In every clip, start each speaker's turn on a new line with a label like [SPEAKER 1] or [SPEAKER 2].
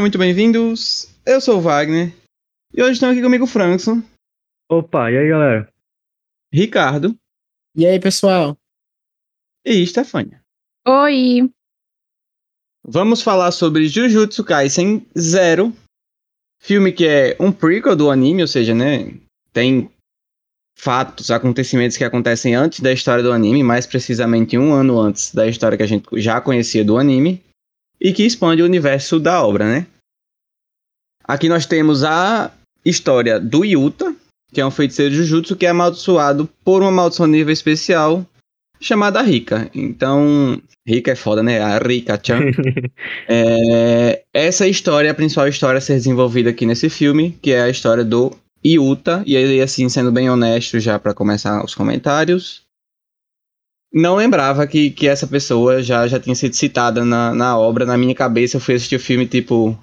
[SPEAKER 1] Sejam muito bem-vindos. Eu sou o Wagner. E hoje estão aqui comigo o Frankson,
[SPEAKER 2] Opa, e aí galera?
[SPEAKER 1] Ricardo
[SPEAKER 3] E aí, pessoal?
[SPEAKER 1] e Stefania.
[SPEAKER 4] Oi!
[SPEAKER 1] Vamos falar sobre Jujutsu Kaisen Zero, filme que é um prequel do anime, ou seja, né, tem fatos, acontecimentos que acontecem antes da história do anime, mais precisamente um ano antes da história que a gente já conhecia do anime, e que expande o universo da obra, né? Aqui nós temos a história do Yuta, que é um feiticeiro Jujutsu que é amaldiçoado por uma maldição nível especial chamada Rika. Então, Rika é foda, né? A Rika-chan. É, essa história é a principal história a ser desenvolvida aqui nesse filme, que é a história do Yuta. E aí, assim, sendo bem honesto já para começar os comentários, não lembrava que, que essa pessoa já, já tinha sido citada na, na obra. Na minha cabeça, eu fui assistir o filme tipo.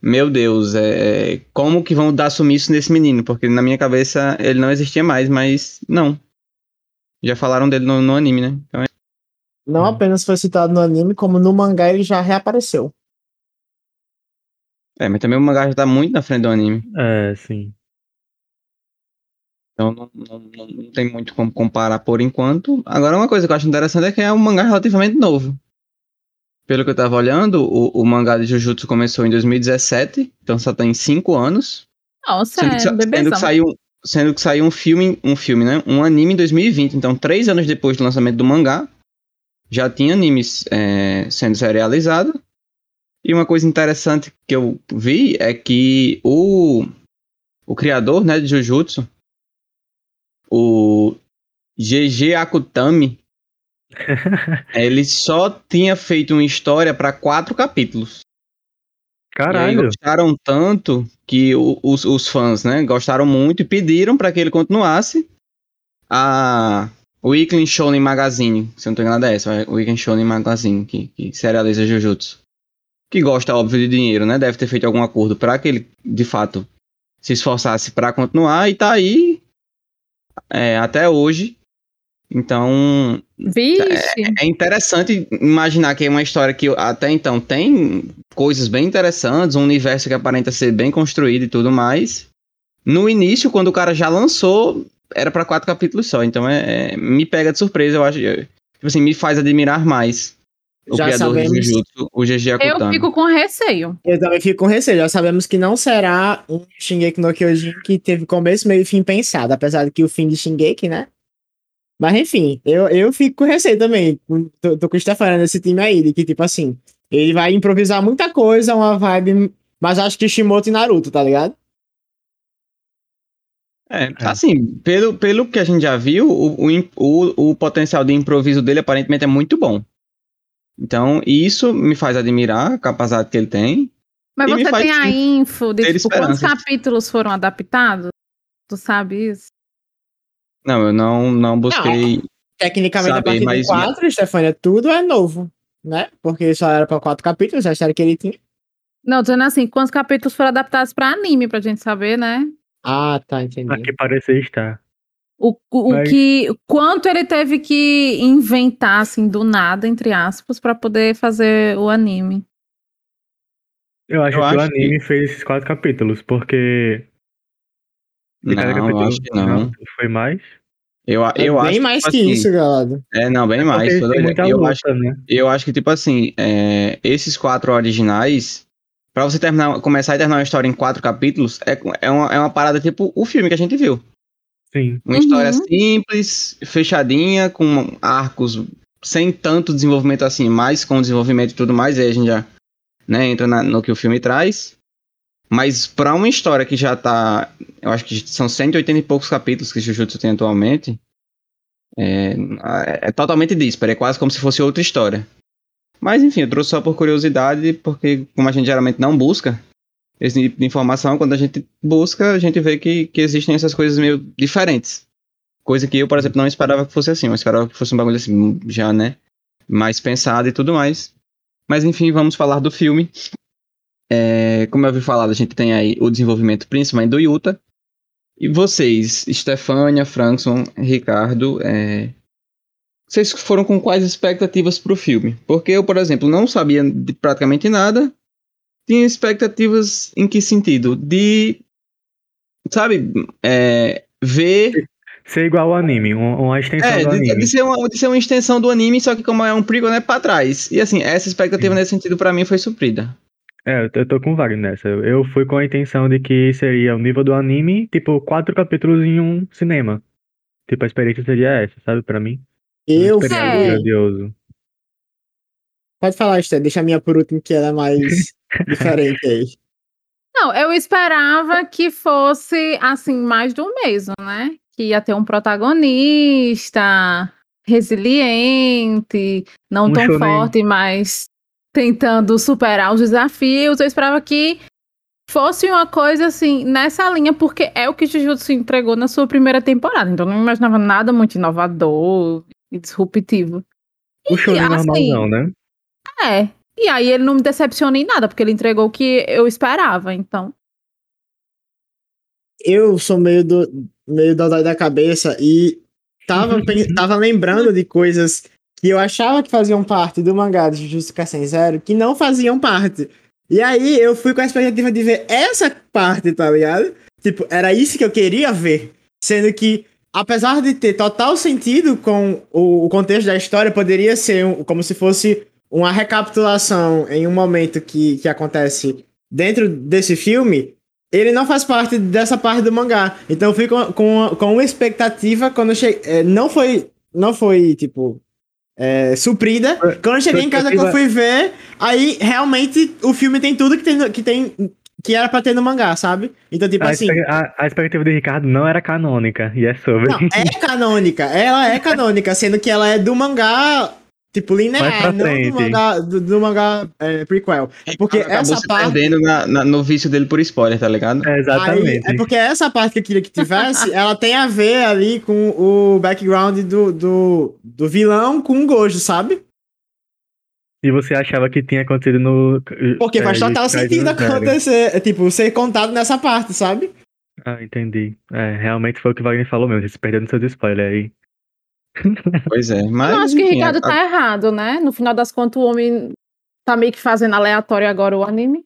[SPEAKER 1] Meu Deus, é, como que vão dar sumiço nesse menino? Porque na minha cabeça ele não existia mais, mas não. Já falaram dele no, no anime, né? Então é
[SPEAKER 3] Não
[SPEAKER 2] Hum.
[SPEAKER 3] apenas foi citado no anime, como no mangá ele já reapareceu.
[SPEAKER 1] É, mas também o mangá já tá muito na frente do anime.
[SPEAKER 2] É, sim.
[SPEAKER 1] Então não, não, não, tem muito como comparar por enquanto. Agora, uma coisa que eu acho interessante é que é um mangá relativamente novo. Pelo que eu tava olhando, o, o mangá de Jujutsu começou em 2017, então só tem 5 anos.
[SPEAKER 4] Nossa,
[SPEAKER 1] Sendo que,
[SPEAKER 4] é
[SPEAKER 1] sa- sendo que saiu, sendo que saiu um filme, um filme, né? Um anime em 2020. Então, três anos depois do lançamento do mangá, já tinha animes é, sendo serializado. E uma coisa interessante que eu vi é que o, o criador né, de Jujutsu, o GG Akutami, ele só tinha feito uma história para quatro capítulos. E
[SPEAKER 2] Caralho.
[SPEAKER 1] gostaram tanto que os, os fãs, né, gostaram muito e pediram para que ele continuasse a Weekly Shonen Magazine, se eu não tô enganado é essa, Weekly Shonen Magazine, que, que serializa Jujutsu. Que gosta, óbvio, de dinheiro, né, deve ter feito algum acordo para que ele, de fato, se esforçasse para continuar e tá aí é, até hoje. Então,
[SPEAKER 4] Vixe!
[SPEAKER 1] é interessante imaginar que é uma história que até então tem coisas bem interessantes, um universo que aparenta ser bem construído e tudo mais. No início, quando o cara já lançou, era pra quatro capítulos só. Então é, é- me pega de surpresa, eu acho. Tipo assim, me faz admirar mais o
[SPEAKER 3] Já
[SPEAKER 1] criador de
[SPEAKER 3] sabemos.
[SPEAKER 1] Jujutsu, o GG
[SPEAKER 4] Eu
[SPEAKER 1] Akutami.
[SPEAKER 4] fico com receio.
[SPEAKER 3] Eu também fico com receio. Já sabemos que não será um Shingeki no Kyojin que teve começo, meio e fim pensado. Apesar de que o fim de Shingeki, né? Mas enfim, eu, eu fico com receio também. Tô, tô com o Stefano nesse time aí, de que tipo assim, ele vai improvisar muita coisa, uma vibe. Mas acho que Shimoto e Naruto, tá ligado?
[SPEAKER 1] É, assim, pelo, pelo que a gente já viu, o, o, o, o potencial de improviso dele aparentemente é muito bom. Então, isso me faz admirar a capacidade que ele tem.
[SPEAKER 4] Mas você tem a info de tipo, quantos capítulos foram adaptados? Tu sabe isso?
[SPEAKER 1] Não, eu não, não busquei.
[SPEAKER 3] Tecnicamente,
[SPEAKER 1] Sabe,
[SPEAKER 3] a partir
[SPEAKER 1] mas-
[SPEAKER 3] do 4, Stefania, tudo é novo, né? Porque só era pra quatro capítulos, a história que ele tinha.
[SPEAKER 4] Não, tô dizendo assim, quantos capítulos foram adaptados pra anime, pra gente saber, né?
[SPEAKER 3] Ah, tá, entendi.
[SPEAKER 2] Aqui parecer estar.
[SPEAKER 4] O, o, o
[SPEAKER 2] Mas-
[SPEAKER 4] que. Quanto ele teve que inventar, assim, do nada, entre aspas, pra poder fazer o anime.
[SPEAKER 2] Eu acho
[SPEAKER 1] Eu
[SPEAKER 2] que o
[SPEAKER 1] acho que-
[SPEAKER 2] anime fez esses quatro capítulos, porque. de cada
[SPEAKER 1] Não, eu
[SPEAKER 2] capítulo-
[SPEAKER 1] acho que não.
[SPEAKER 2] Foi mais.
[SPEAKER 1] Eu,
[SPEAKER 3] É
[SPEAKER 1] eu
[SPEAKER 3] bem
[SPEAKER 1] acho
[SPEAKER 3] mais
[SPEAKER 1] tipo
[SPEAKER 3] que
[SPEAKER 1] assim,
[SPEAKER 3] isso, galera.
[SPEAKER 1] É, não, bem mais. Toda-
[SPEAKER 2] tem muita
[SPEAKER 1] eu,
[SPEAKER 2] luta,
[SPEAKER 1] acho,
[SPEAKER 2] né?
[SPEAKER 1] eu acho que, tipo assim, é, esses quatro originais, pra você terminar, começar e terminar uma história em quatro capítulos, é, é, uma, é uma parada tipo o filme que a gente viu.
[SPEAKER 2] Sim.
[SPEAKER 1] Uma
[SPEAKER 4] Uhum.
[SPEAKER 1] história simples, fechadinha, com arcos sem tanto desenvolvimento assim, mais com desenvolvimento e tudo mais, aí a gente já né, entra na- no que o filme traz. Mas pra uma história que já tá. Eu acho que são 180 e poucos capítulos que Jujutsu tem atualmente. É, é totalmente dísparo, é quase como se fosse outra história. Mas enfim, eu trouxe só por curiosidade, porque como a gente geralmente não busca esse tipo de informação, quando a gente busca, a gente vê que, que existem essas coisas meio diferentes. Coisa que eu, por exemplo, não esperava que fosse assim. Eu esperava que fosse um bagulho assim, já, né? Mais pensado e tudo mais. Mas enfim, vamos falar do filme. É, como eu havia falado, a gente tem aí o desenvolvimento principalmente do Yuta. E vocês, Stefania, Frankson, Ricardo, é, vocês foram com quais expectativas pro filme? Porque eu, por exemplo, não sabia de praticamente nada. Tinha expectativas em que sentido? De, sabe, é, ver
[SPEAKER 2] Ser igual ao anime, um- uma extensão
[SPEAKER 1] É,
[SPEAKER 2] do
[SPEAKER 1] de,
[SPEAKER 2] anime.
[SPEAKER 1] de ser uma, de ser uma extensão do anime, só que como é um prequel, né, pra trás. E assim, essa expectativa nesse sentido pra mim foi suprida.
[SPEAKER 2] É, eu tô- eu tô com o Wagner nessa. Eu- fui com a intenção de que seria o nível do anime, tipo, quatro capítulos em um cinema. Tipo, a experiência seria essa, sabe, pra mim?
[SPEAKER 3] Eu
[SPEAKER 2] Não seria algo
[SPEAKER 3] fui.
[SPEAKER 2] grandioso.
[SPEAKER 3] Pode falar, Esther, deixa a minha por último, que ela é mais diferente aí.
[SPEAKER 4] Não, eu esperava que fosse assim mais do mesmo, né? Que ia ter um protagonista resiliente, não
[SPEAKER 2] Um
[SPEAKER 4] tão
[SPEAKER 2] shonen.
[SPEAKER 4] forte, mas tentando superar os desafios. Eu esperava que fosse uma coisa assim nessa linha, porque é o que Jujutsu entregou na sua primeira temporada. Então eu não imaginava nada muito inovador e disruptivo.
[SPEAKER 2] O shonen
[SPEAKER 4] assim,
[SPEAKER 2] normalzão, né?
[SPEAKER 4] É. E aí ele não me decepciona em nada, porque ele entregou o que eu esperava, então.
[SPEAKER 3] Eu sou meio do meio dodói da cabeça e tava, tava lembrando de coisas que eu achava que faziam parte do mangá de Jujutsu Kaisen Zero que não faziam parte. E aí eu fui com a expectativa de ver essa parte, tá ligado? Tipo, era isso que eu queria ver. Sendo que, apesar de ter total sentido com o, o contexto da história, poderia ser um- como se fosse uma recapitulação em um momento que, que acontece dentro desse filme, ele não faz parte dessa parte do mangá. Então eu fui com, com, com uma expectativa quando eu cheguei. não foi. Não foi, tipo. é, suprida. Quando eu cheguei em casa que eu fui ver, aí realmente o filme tem tudo que tem, que tem. Que era pra ter no mangá, sabe? Então, tipo
[SPEAKER 2] A,
[SPEAKER 3] assim.
[SPEAKER 2] a- a expectativa de Ricardo não era canônica, e é sobre.
[SPEAKER 3] Não, é canônica. Ela é canônica, sendo que ela é do mangá, tipo, linear,
[SPEAKER 2] pra
[SPEAKER 3] não
[SPEAKER 2] frente.
[SPEAKER 3] do mangá, do, do mangá é, prequel. Porque
[SPEAKER 1] Acabou
[SPEAKER 3] essa
[SPEAKER 1] se
[SPEAKER 3] parte.
[SPEAKER 1] perdendo na- na- no vício dele por spoiler, tá ligado?
[SPEAKER 2] É,
[SPEAKER 3] Aí,
[SPEAKER 2] exatamente.
[SPEAKER 3] é porque essa parte que eu queria que tivesse, ela tem a ver ali com o background do, do, do vilão com o Gojo, sabe?
[SPEAKER 2] E você achava que tinha acontecido no.
[SPEAKER 3] Porque
[SPEAKER 2] é,
[SPEAKER 3] faz total
[SPEAKER 2] Jujutsu Kaisen
[SPEAKER 3] sentido acontecer, é, tipo, ser contado nessa parte, sabe?
[SPEAKER 2] Ah, entendi. É, realmente foi o que o Wagner falou mesmo, se perdeu nos seus spoilers aí.
[SPEAKER 1] Pois é, mas.
[SPEAKER 4] eu acho que o Ricardo
[SPEAKER 1] a-
[SPEAKER 4] tá errado, né? No final das contas, o homem tá meio que fazendo aleatório agora o anime.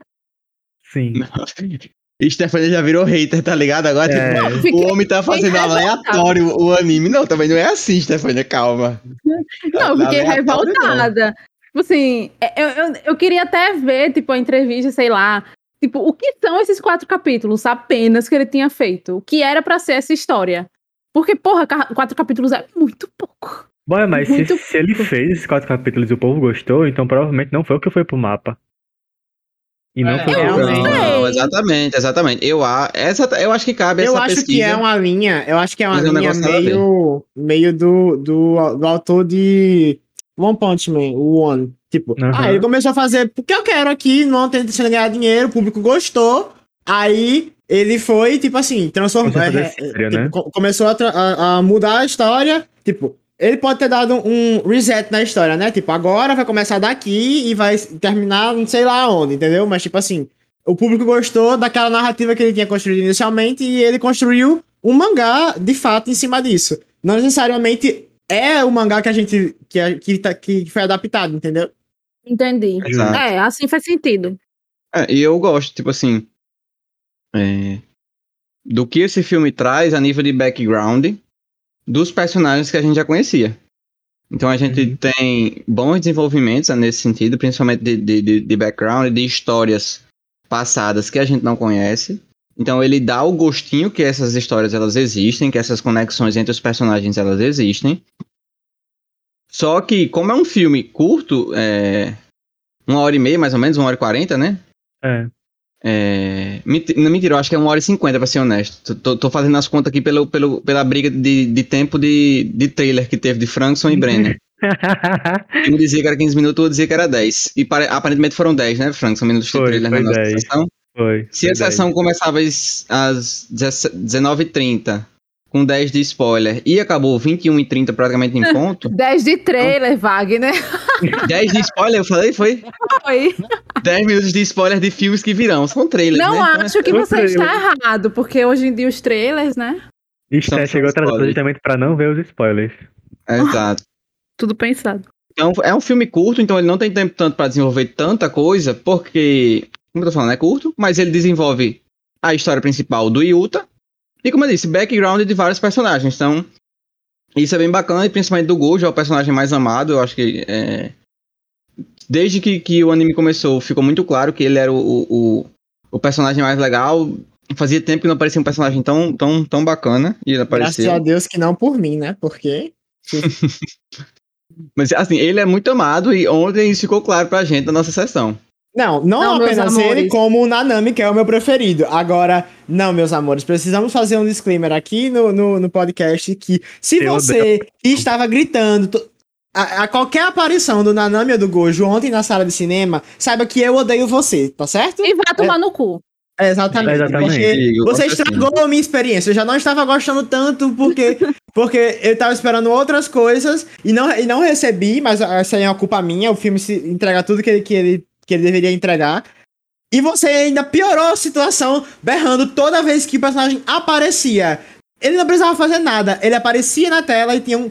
[SPEAKER 2] Sim.
[SPEAKER 1] Stephanie já virou hater, tá ligado? Agora
[SPEAKER 2] É.
[SPEAKER 1] tipo,
[SPEAKER 4] Não, fiquei-
[SPEAKER 1] o homem tá fazendo
[SPEAKER 4] revoltada.
[SPEAKER 1] aleatório o anime. Não, também não é assim, Stephanie, calma.
[SPEAKER 4] Não, eu fiquei revoltada. Tipo assim, é, eu, eu, eu queria até ver, tipo, a entrevista, sei lá. Tipo, o que são esses quatro capítulos apenas que ele tinha feito? O que era pra ser essa história? Porque, porra, quatro capítulos é muito pouco.
[SPEAKER 2] Bom, mas se,
[SPEAKER 4] Muito
[SPEAKER 2] se ele fez esses quatro capítulos e o povo gostou, então provavelmente não foi o que foi pro mapa. E não
[SPEAKER 3] É,
[SPEAKER 2] foi o que
[SPEAKER 3] realmente.
[SPEAKER 2] foi pro
[SPEAKER 4] sei.
[SPEAKER 2] mapa.
[SPEAKER 1] Não, exatamente, exatamente. Eu, a- essa, eu acho que cabe
[SPEAKER 3] Eu
[SPEAKER 1] essa
[SPEAKER 3] acho
[SPEAKER 1] pesquisa.
[SPEAKER 3] que é uma linha, eu acho que é uma
[SPEAKER 1] é um
[SPEAKER 3] linha
[SPEAKER 1] ver.
[SPEAKER 3] meio, meio do, do, do autor de One Punch Man, o One. Tipo,
[SPEAKER 2] Aham.
[SPEAKER 3] ah, ele começou a fazer porque eu quero aqui, não de ganhar dinheiro, o público gostou. Aí ele foi, tipo assim, transformou.
[SPEAKER 2] Começou a
[SPEAKER 3] é, é,
[SPEAKER 2] sério,
[SPEAKER 3] tipo,
[SPEAKER 2] né?
[SPEAKER 3] co- começou a, tra- a- a mudar a história. Tipo, ele pode ter dado um reset na história, né? Tipo, agora vai começar daqui e vai terminar não sei lá onde, entendeu? Mas, tipo assim, o público gostou daquela narrativa que ele tinha construído inicialmente e ele construiu um mangá de fato em cima disso. Não necessariamente é o mangá que a gente. que, a- que, tá- que foi adaptado, entendeu?
[SPEAKER 4] Entendi.
[SPEAKER 1] Exato.
[SPEAKER 4] É, assim faz sentido.
[SPEAKER 1] É, e eu gosto, tipo assim. É, do que esse filme traz a nível de background dos personagens que a gente já conhecia. Então a gente
[SPEAKER 2] Uhum.
[SPEAKER 1] tem bons desenvolvimentos né, nesse sentido, principalmente de, de, de, de background, de histórias passadas que a gente não conhece. Então ele dá o gostinho que essas histórias elas existem, que essas conexões entre os personagens elas existem. Só que como é um filme curto, é, uma hora e meia mais ou menos, uma hora e quarenta, né?
[SPEAKER 2] É.
[SPEAKER 1] É, mentira, eu acho que é uma hora e cinquenta, pra ser honesto. Tô, tô fazendo as contas aqui pelo, pelo, pela briga de, de tempo de, de trailer que teve de Frankson e Brenner. Um dizia que era 15 minutos, outro dizia que era 10. E pare- aparentemente foram 10, né, Frankson, minutos de
[SPEAKER 2] Foi,
[SPEAKER 1] trailer
[SPEAKER 2] foi
[SPEAKER 1] na nossa
[SPEAKER 2] 10.
[SPEAKER 1] sessão.
[SPEAKER 2] Foi.
[SPEAKER 1] Se a
[SPEAKER 2] foi
[SPEAKER 1] sessão começava às, às 19h30, com 10 de spoiler, e acabou 21h30 praticamente em ponto,
[SPEAKER 4] 10 de trailer, Wagner.
[SPEAKER 1] 10 de spoiler, eu falei, foi
[SPEAKER 4] Foi.
[SPEAKER 1] 10 minutos de spoiler de filmes que virão. São trailers,
[SPEAKER 4] Não
[SPEAKER 1] né? Então,
[SPEAKER 4] acho que
[SPEAKER 2] Foi
[SPEAKER 4] você
[SPEAKER 2] trailer.
[SPEAKER 4] está errado, porque hoje em dia os trailers, né?
[SPEAKER 2] E Sté
[SPEAKER 1] São-
[SPEAKER 2] chegou atrasado justamente pra não ver os spoilers.
[SPEAKER 1] Exato.
[SPEAKER 4] Tudo pensado.
[SPEAKER 1] Então, é um filme curto, então ele não tem tempo tanto para desenvolver tanta coisa, porque como eu tô falando, é curto, mas ele desenvolve a história principal do Yuta. E como eu disse, background de vários personagens. Então, isso é bem bacana, e principalmente do Gojo, é o personagem mais amado. Eu acho que é, desde que, que o anime começou, ficou muito claro que ele era o, o, o personagem mais legal. Fazia tempo que não aparecia um personagem tão, tão, tão bacana. E ele apareceu.
[SPEAKER 3] Graças a Deus que não por mim, né? Porque.
[SPEAKER 1] Mas assim, ele é muito amado e ontem isso ficou claro pra gente na nossa sessão.
[SPEAKER 3] Não, não,
[SPEAKER 4] Não,
[SPEAKER 3] apenas ele, como o Nanami, que é o meu preferido. Agora, não, meus amores, precisamos fazer um disclaimer aqui no, no, no podcast que se
[SPEAKER 2] Eu
[SPEAKER 3] você estava gritando a, a qualquer aparição do Nanami ou do Gojo ontem na sala de cinema, saiba que eu odeio você, tá certo?
[SPEAKER 4] E vai tomar no cu.
[SPEAKER 3] É, exatamente.
[SPEAKER 2] Exatamente.
[SPEAKER 3] Você
[SPEAKER 1] gosto assim.
[SPEAKER 3] estragou a minha experiência. Eu já não estava gostando tanto porque, porque eu estava esperando outras coisas e não, e não recebi, mas essa aí é uma culpa minha. O filme se entrega tudo que ele, que ele, que ele deveria entregar. E você ainda piorou a situação, berrando toda vez que o personagem aparecia. Ele não precisava fazer nada. Ele aparecia na tela e tinha um.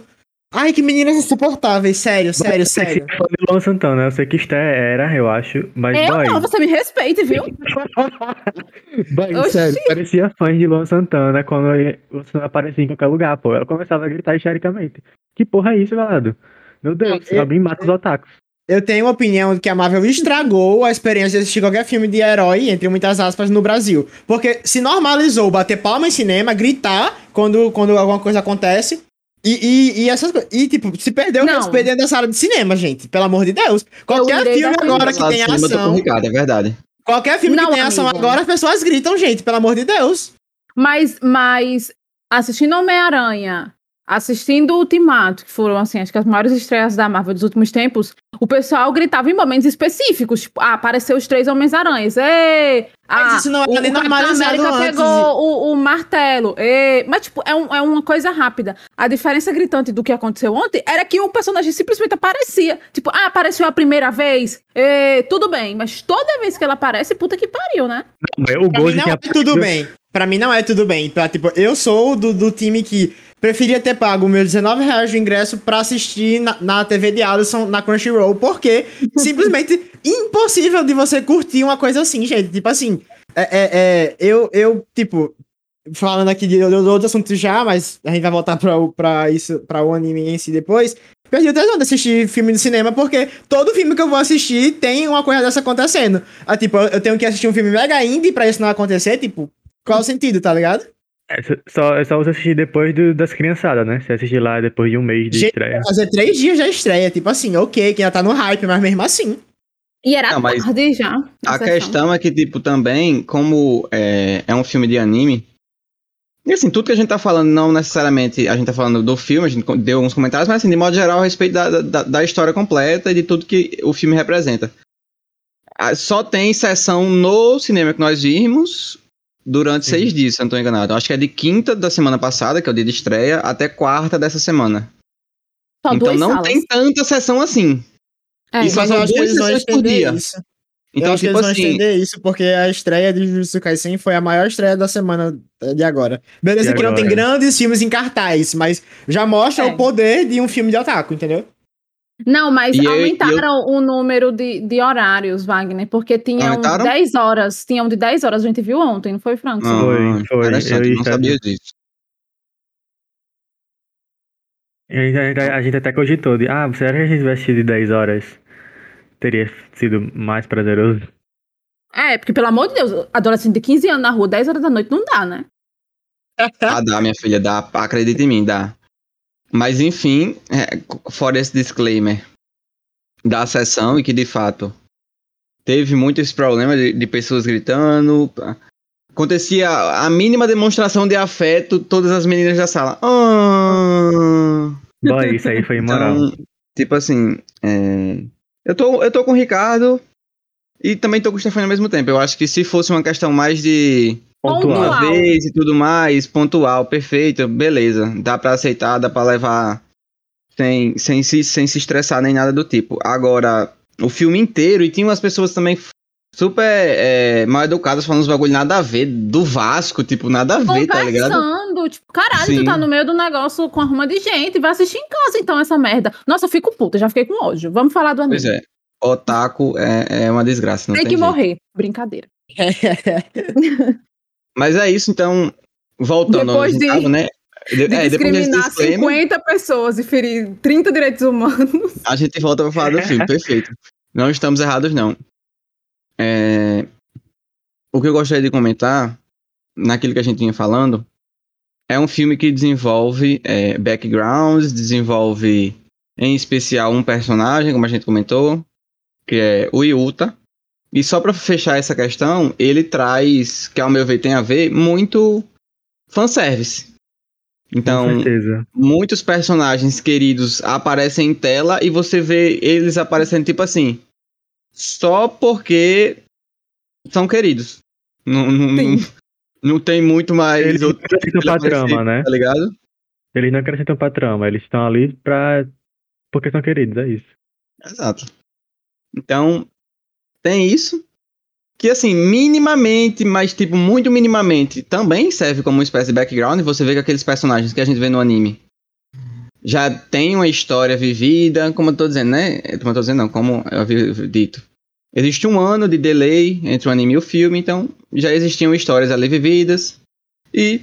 [SPEAKER 3] Ai, que meninas insuportáveis. Sério, sério, sério.
[SPEAKER 2] Se for de Luan Santana, eu sei que Sté era, eu acho, mas
[SPEAKER 4] Eu
[SPEAKER 2] boy,
[SPEAKER 4] não, você me respeite, viu?
[SPEAKER 2] boy,
[SPEAKER 4] Oxi.
[SPEAKER 2] sério, parecia fã de Luan Santana quando você não aparecia em qualquer lugar, pô. Ela começava a gritar histericamente. Que porra é isso, galado? Meu Deus,
[SPEAKER 3] Eu-
[SPEAKER 2] alguém mata os otakus.
[SPEAKER 3] Eu tenho uma opinião de que a Marvel estragou a experiência de assistir qualquer filme de herói, entre muitas aspas, no Brasil. Porque se normalizou bater palma em cinema, gritar quando, quando alguma coisa acontece. E, e, e essas coisas. E, tipo, se perdeu o respeito dentro da sala de cinema, gente. Pelo amor de Deus. Qualquer filme agora que tem
[SPEAKER 1] cinema, eu tô com o
[SPEAKER 3] ação.
[SPEAKER 1] Ricardo, é verdade.
[SPEAKER 3] Qualquer filme
[SPEAKER 4] Não,
[SPEAKER 3] que tem ação agora, as pessoas gritam, gente. Pelo amor de Deus.
[SPEAKER 4] Mas, mas assistindo Homem-Aranha, assistindo Ultimato, que foram, assim, acho que as maiores estreias da Marvel dos últimos tempos, o pessoal gritava em momentos específicos. Tipo, ah, apareceu os três Homens-Aranhas. Ê! Ah,
[SPEAKER 3] isso não era
[SPEAKER 4] o,
[SPEAKER 3] nem
[SPEAKER 4] o América pegou o, o martelo. Ê! Mas, tipo, é, um- é uma coisa rápida. A diferença gritante do que aconteceu ontem era que o personagem simplesmente aparecia. Tipo, ah, apareceu a primeira vez. Ê, tudo bem. Mas toda vez que ela aparece, puta que pariu, né?
[SPEAKER 2] O
[SPEAKER 3] Pra mim
[SPEAKER 2] Gojo
[SPEAKER 3] não é tudo bem. Pra mim não é tudo bem. Pra, tipo, eu sou do, do time que preferia ter pago meus 19 reais de ingresso pra assistir na, na TV de Alisson na Crunchyroll, porque simplesmente impossível de você curtir uma coisa assim, gente. Tipo assim, é, é, é, eu, eu, tipo, falando aqui de, de, de outros assuntos já, mas a gente vai voltar pra, pra isso, pra o anime em si depois. Perdi o tesão de assistir filme no cinema, porque todo filme que eu vou assistir tem uma coisa dessa acontecendo. Ah, tipo, eu eu tenho que assistir um filme mega indie pra isso não acontecer, tipo, qual o sentido, tá ligado?
[SPEAKER 2] É só, é só você assistir depois do- das criançadas, né? Você assistir lá depois de um mês de
[SPEAKER 3] Gente,
[SPEAKER 2] estreia.
[SPEAKER 3] Fazer três dias já estreia, tipo assim, ok, que já tá no hype, mas mesmo assim.
[SPEAKER 4] E era
[SPEAKER 1] Não,
[SPEAKER 4] tarde já.
[SPEAKER 1] A
[SPEAKER 4] sessão.
[SPEAKER 1] questão é que, tipo, também, como é, é um filme de anime. E assim, tudo que a gente tá falando, não necessariamente a gente tá falando do filme, a gente deu alguns comentários, mas assim, de modo geral, a respeito da, da, da história completa e de tudo que o filme representa. Ah, Só tem sessão no cinema que nós vimos durante seis dias, se eu não tô enganado. Eu acho que é de quinta da semana passada, que é o dia de estreia, até quarta dessa semana.
[SPEAKER 4] Só
[SPEAKER 1] então não
[SPEAKER 4] salas.
[SPEAKER 1] tem tanta sessão assim.
[SPEAKER 4] É,
[SPEAKER 1] Isso são
[SPEAKER 3] que
[SPEAKER 1] duas
[SPEAKER 3] eles vão
[SPEAKER 1] sessões por dia.
[SPEAKER 3] isso.
[SPEAKER 1] Então,
[SPEAKER 3] eu acho que
[SPEAKER 1] tipo
[SPEAKER 3] eles vão
[SPEAKER 1] assim,
[SPEAKER 3] estender isso, porque a estreia de Jujutsu Kaisen foi a maior estreia da semana eh, de agora. Beleza
[SPEAKER 2] De
[SPEAKER 3] que não tem
[SPEAKER 2] agora.
[SPEAKER 3] grandes filmes em cartaz, mas já mostra
[SPEAKER 4] É.
[SPEAKER 3] o poder de um filme de otaku, entendeu?
[SPEAKER 4] Não, mas
[SPEAKER 1] E eu-
[SPEAKER 4] aumentaram o número de, de horários, Wagner, porque tinham
[SPEAKER 1] Aumentaram?
[SPEAKER 4] 10 horas. Tinham de 10 horas, a gente viu ontem, não foi, Franco?
[SPEAKER 1] Ah,
[SPEAKER 2] Foi, foi,
[SPEAKER 1] interessante,
[SPEAKER 2] eu
[SPEAKER 1] eu não
[SPEAKER 2] ia
[SPEAKER 1] sabia disso.
[SPEAKER 2] A gente, até cogitou de, ah, será que a gente vai assistir de 10 horas? Teria sido mais prazeroso.
[SPEAKER 4] É, porque pelo amor de Deus, adolescente de 15 anos na rua, 10 horas da noite, não dá, né?
[SPEAKER 1] Ah, dá, minha filha, dá. Acredita em mim, dá. Mas enfim, é, fora esse disclaimer da sessão e que de fato teve muito esse problema de, de pessoas gritando. Acontecia a mínima demonstração de afeto, todas as meninas da sala. "Ah".
[SPEAKER 2] Boy, isso aí foi imoral.
[SPEAKER 1] Então, tipo assim, é, eu, tô, eu tô com o Ricardo e também tô com o Stefano ao mesmo tempo. Eu acho que se fosse uma questão mais de
[SPEAKER 2] Pontual.
[SPEAKER 1] uma vez e tudo mais, pontual, perfeito, beleza. Dá pra aceitar, dá pra levar sem, sem, se, sem se estressar nem nada do tipo. Agora, o filme inteiro, e tinha umas pessoas também super é, mal educadas falando uns bagulho nada a ver, do Vasco, tipo, nada a ver, tá ligado?
[SPEAKER 4] Conversando, tipo, caralho,
[SPEAKER 1] Sim.
[SPEAKER 4] tu tá no meio do negócio com a ruma de gente, vai assistir em casa então essa merda. Nossa, eu fico puta, já fiquei com ódio. Vamos falar do anime.
[SPEAKER 1] Pois é. otaku é, é uma desgraça. Não
[SPEAKER 4] Tem
[SPEAKER 1] tem,
[SPEAKER 4] que
[SPEAKER 1] jeito.
[SPEAKER 4] morrer. Brincadeira.
[SPEAKER 1] Mas é isso, então, voltando
[SPEAKER 4] Depois
[SPEAKER 1] onde
[SPEAKER 4] de-
[SPEAKER 1] tava, né? De,
[SPEAKER 4] De
[SPEAKER 1] é, depois
[SPEAKER 4] discriminar
[SPEAKER 1] disclaimer,
[SPEAKER 4] 50 pessoas e ferir 30 direitos humanos.
[SPEAKER 1] a gente volta pra falar do filme, perfeito. Não estamos errados, não. É, O que eu gostaria de comentar, naquilo que a gente vinha falando, é um filme que desenvolve é, backgrounds, desenvolve, em especial, um personagem, como a gente comentou, que é o Yuta. E só pra fechar essa questão, ele traz, que ao meu ver tem a ver, muito fanservice. Então, muitos personagens queridos aparecem em tela e você vê eles aparecendo tipo assim, só porque são queridos. Não, não, não, não tem muito mais.
[SPEAKER 2] Eles não acrescentam pra trama, né?
[SPEAKER 1] Tá ligado?
[SPEAKER 2] Eles não acrescentam pra trama, eles estão ali pra. Porque são queridos, é isso.
[SPEAKER 1] Exato. Então, tem isso. Que assim, minimamente, mas tipo, muito minimamente, também serve como uma espécie de background. Você vê que aqueles personagens que a gente vê no anime já tem uma história vivida, como eu tô dizendo, né? Como eu tô dizendo, não, como eu havia dito. Existe um ano de delay entre o anime e o filme, então já existiam histórias ali vividas. E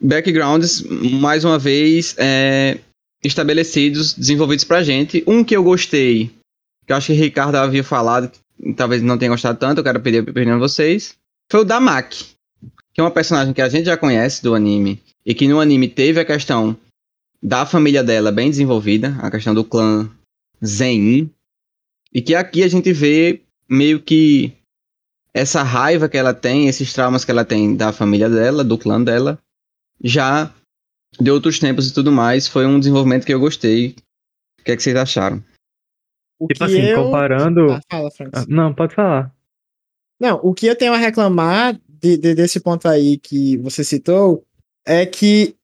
[SPEAKER 1] backgrounds, mais uma vez, é, estabelecidos, desenvolvidos pra gente. Um que eu gostei, que eu acho que o Ricardo havia falado, talvez não tenha gostado tanto, eu quero pedir a opinião vocês, foi o da que é uma personagem que a gente já conhece do anime, e que no anime teve a questão da família dela bem desenvolvida, a questão do clã Zenin, e que aqui a gente vê meio que essa raiva que ela tem, esses traumas que ela tem da família dela, do clã dela, já de outros tempos e tudo mais, foi um desenvolvimento que eu gostei. O que é que vocês acharam?
[SPEAKER 3] O
[SPEAKER 2] Tipo
[SPEAKER 3] que
[SPEAKER 2] assim,
[SPEAKER 3] eu...
[SPEAKER 2] comparando.
[SPEAKER 3] Ah, fala, Francis.
[SPEAKER 2] Ah, Não, pode falar.
[SPEAKER 3] Não, o que eu tenho a reclamar de- de- desse ponto aí que você citou é que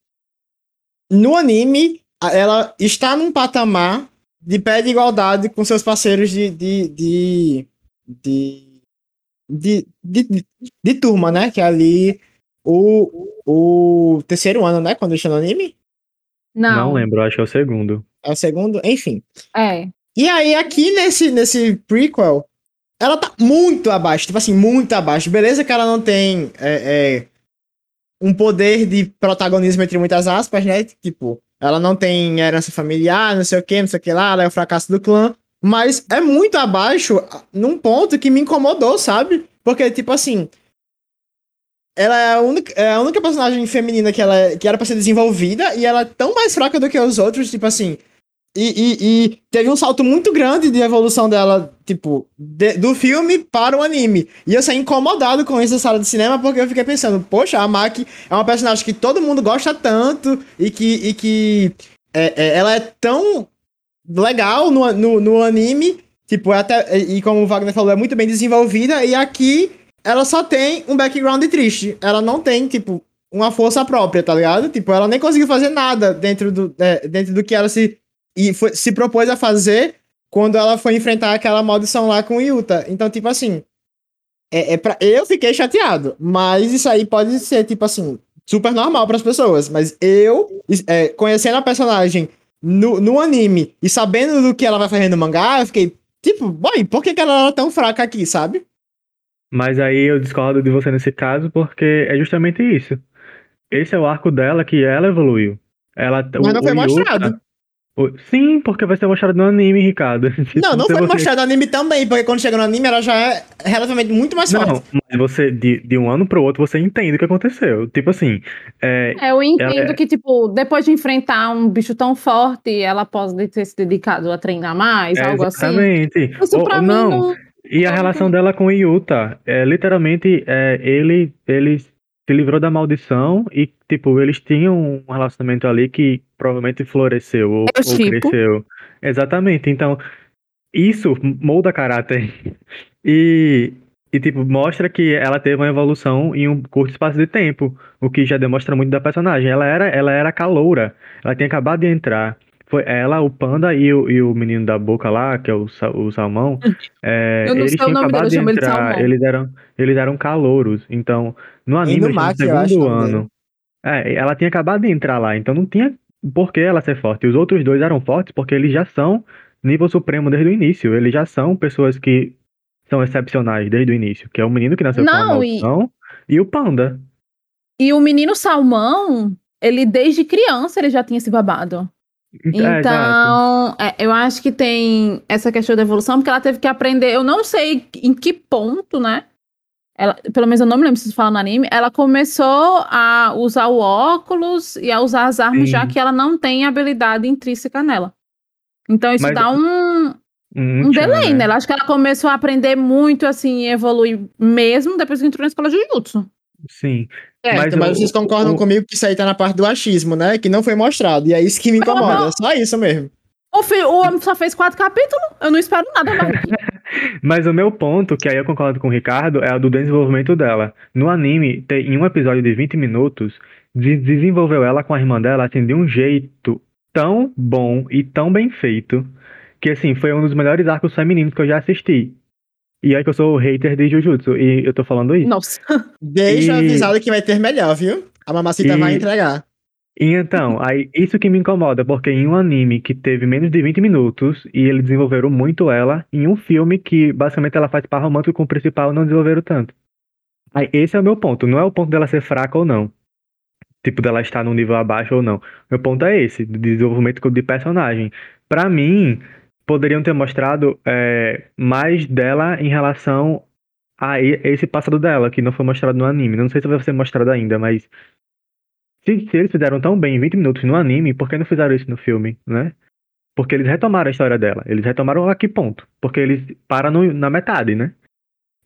[SPEAKER 3] no anime ela está num patamar de pé de igualdade com seus parceiros de de de, de, de, de- de turma, né? Que é ali o, o terceiro ano, né? Quando está no anime.
[SPEAKER 2] Não.
[SPEAKER 4] Não.
[SPEAKER 2] lembro, acho que é o segundo.
[SPEAKER 3] É o segundo, enfim.
[SPEAKER 4] É.
[SPEAKER 3] E aí, aqui nesse, nesse prequel, ela tá muito abaixo, tipo assim, muito abaixo. Beleza que ela não tem é, é, um poder de protagonismo entre muitas aspas, né? Tipo, ela não tem herança familiar, não sei o que, não sei o que lá, ela é o fracasso do clã. Mas é muito abaixo num ponto que me incomodou, sabe? Porque, tipo assim. Ela é a única, é a única personagem feminina que, ela, é- que era pra ser desenvolvida e ela é tão mais fraca do que os outros, tipo assim. E, e- e teve um salto muito grande de evolução dela, tipo, de- do filme para o anime. E eu saí incomodado com isso na sala de cinema, porque eu fiquei pensando, poxa, a Maki é uma personagem que todo mundo gosta tanto e que, e que é, é, ela é tão legal no, no, no anime, tipo, é até, e como o Wagner falou, é muito bem desenvolvida, e aqui ela só tem um background triste. Ela não tem, tipo, uma força própria, tá ligado? Tipo, ela nem conseguiu fazer nada dentro do, é, dentro do que ela se e foi- se propôs a fazer quando ela foi enfrentar aquela maldição lá com o Yuta. Então, tipo assim, é, é pra, eu fiquei chateado, mas isso aí pode ser, tipo assim, super normal para as pessoas. Mas eu, é, conhecendo a personagem no, no anime e sabendo do que ela vai fazer no mangá, eu fiquei, tipo, boy, por que, que ela era tão fraca aqui, sabe?
[SPEAKER 2] Mas aí eu discordo de você nesse caso, porque é justamente isso. Esse é o arco dela que ela evoluiu. Ela,
[SPEAKER 3] Mas não foi
[SPEAKER 2] Yuta-
[SPEAKER 3] mostrado.
[SPEAKER 2] o- sim, porque vai ser mostrado no anime, Ricardo.
[SPEAKER 3] Não, não foi
[SPEAKER 2] você-
[SPEAKER 3] mostrado no anime também, porque quando chega no anime ela já é relativamente muito mais forte.
[SPEAKER 2] Não, mas você, de, de um ano pro outro, você entende o que aconteceu. Tipo assim, é,
[SPEAKER 4] É, Eu entendo
[SPEAKER 2] é-
[SPEAKER 4] que, tipo, depois de enfrentar um bicho tão forte, ela pode ter se dedicado a treinar mais,
[SPEAKER 2] é
[SPEAKER 4] algo assim.
[SPEAKER 2] exatamente.
[SPEAKER 4] Isso
[SPEAKER 2] Ou-
[SPEAKER 4] pra mim
[SPEAKER 2] não,
[SPEAKER 4] não.
[SPEAKER 2] E a
[SPEAKER 4] não
[SPEAKER 2] relação dela com o Yuta, é, literalmente, é, ele, ele se livrou da maldição e, tipo, eles tinham um relacionamento ali que provavelmente floresceu ou,
[SPEAKER 4] Eu
[SPEAKER 2] ou cresceu. Exatamente. Então, isso molda caráter. E, e, tipo, mostra que ela teve uma evolução em um curto espaço de tempo, o que já demonstra muito da personagem. Ela era, ela era caloura, ela tinha acabado de entrar. Foi ela, o panda e o, e o menino da boca lá, que é o, o salmão. é,
[SPEAKER 4] Eu não
[SPEAKER 2] eles
[SPEAKER 4] sei o nome dele,
[SPEAKER 2] acabado
[SPEAKER 4] eu
[SPEAKER 2] de
[SPEAKER 4] chamo ele de
[SPEAKER 2] entrar,
[SPEAKER 4] salmão.
[SPEAKER 2] eles eram, eles eram calouros. Então, no anime,
[SPEAKER 3] no
[SPEAKER 2] estão no
[SPEAKER 3] Maki, eu acho
[SPEAKER 2] segundo ano. É, ela tinha acabado de entrar lá, então não tinha por que ela ser forte. Os outros dois eram fortes porque eles já são nível supremo desde o início. Eles já são pessoas que são excepcionais desde o início, que é o menino que nasceu com a
[SPEAKER 4] Não, e-
[SPEAKER 2] maldição e... o panda.
[SPEAKER 4] E o menino Salmão, ele desde criança ele já tinha esse babado.
[SPEAKER 2] É.
[SPEAKER 4] Então, é, eu acho que tem essa questão da evolução, porque ela teve que aprender. Eu não sei em que ponto, né? Ela, pelo menos eu não me lembro se fala no anime. Ela começou a usar o óculos e a usar as armas,
[SPEAKER 2] Sim.
[SPEAKER 4] já que ela não tem habilidade intrínseca nela. Então, isso
[SPEAKER 2] Mas-
[SPEAKER 4] dá um,
[SPEAKER 2] Um,
[SPEAKER 4] um delay
[SPEAKER 2] né?
[SPEAKER 4] nela. Acho que ela começou a aprender muito, assim, e evoluir mesmo depois que entrou na escola de Jujutsu.
[SPEAKER 2] Sim.
[SPEAKER 3] É,
[SPEAKER 2] Mas
[SPEAKER 3] mas,
[SPEAKER 2] o-
[SPEAKER 3] vocês concordam
[SPEAKER 2] o-
[SPEAKER 3] comigo que isso aí tá na parte do achismo, né? Que não foi mostrado. E é isso que me incomoda. É só isso mesmo.
[SPEAKER 4] O, filho, o homem só fez quatro capítulos, eu não espero nada mais.
[SPEAKER 2] Mas o meu ponto, que aí eu concordo com o Ricardo, é o do desenvolvimento dela. No anime, tem, em um episódio de 20 minutos, de- desenvolveu ela com a irmã dela assim, de um jeito tão bom e tão bem feito, que assim, foi um dos melhores arcos femininos que eu já assisti. E aí que eu sou o hater de Jujutsu, e eu tô falando isso.
[SPEAKER 4] Nossa.
[SPEAKER 3] Deixa
[SPEAKER 2] E-
[SPEAKER 3] avisado que vai ter melhor, viu? A mamacita
[SPEAKER 2] E-
[SPEAKER 3] vai entregar.
[SPEAKER 2] E então, aí, isso que me incomoda, porque em um anime que teve menos de 20 minutos, e eles desenvolveram muito ela, em um filme que basicamente ela faz par romântico com o principal, não desenvolveram tanto. Aí, esse é o meu ponto, não é o ponto dela ser fraca ou não. Tipo, dela estar num nível abaixo ou não. Meu ponto é esse, de desenvolvimento de personagem. Pra mim, poderiam ter mostrado é, mais dela em relação a esse passado dela, que não foi mostrado no anime. Não sei se vai ser mostrado ainda, mas se, se eles fizeram tão bem em 20 minutos no anime, por que não fizeram isso no filme, né? Porque eles retomaram a história dela. Eles retomaram a que ponto? Porque eles param no- na metade, né?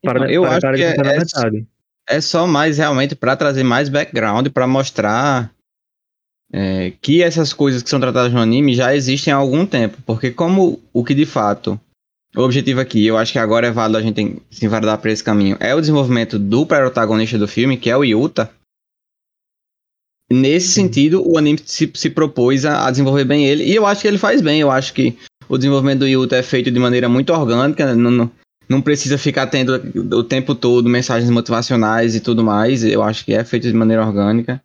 [SPEAKER 2] Para,
[SPEAKER 1] Então, eu
[SPEAKER 2] para-
[SPEAKER 1] acho
[SPEAKER 2] para
[SPEAKER 1] que é- é-. É só mais realmente pra trazer mais background, pra mostrar é, que essas coisas que são tratadas no anime já existem há algum tempo. Porque como o que de fato, o objetivo aqui, eu acho que agora é válido a gente se enverdar pra esse caminho, é o desenvolvimento do protagonista do filme, que é o Yuta. Nesse sentido, o anime se, se propôs a, a desenvolver bem ele, e eu acho que ele faz bem, eu acho que o desenvolvimento do Yuta é feito de maneira muito orgânica, não, não, não precisa ficar tendo o tempo todo mensagens motivacionais e tudo mais. Eu acho que é feito de maneira orgânica.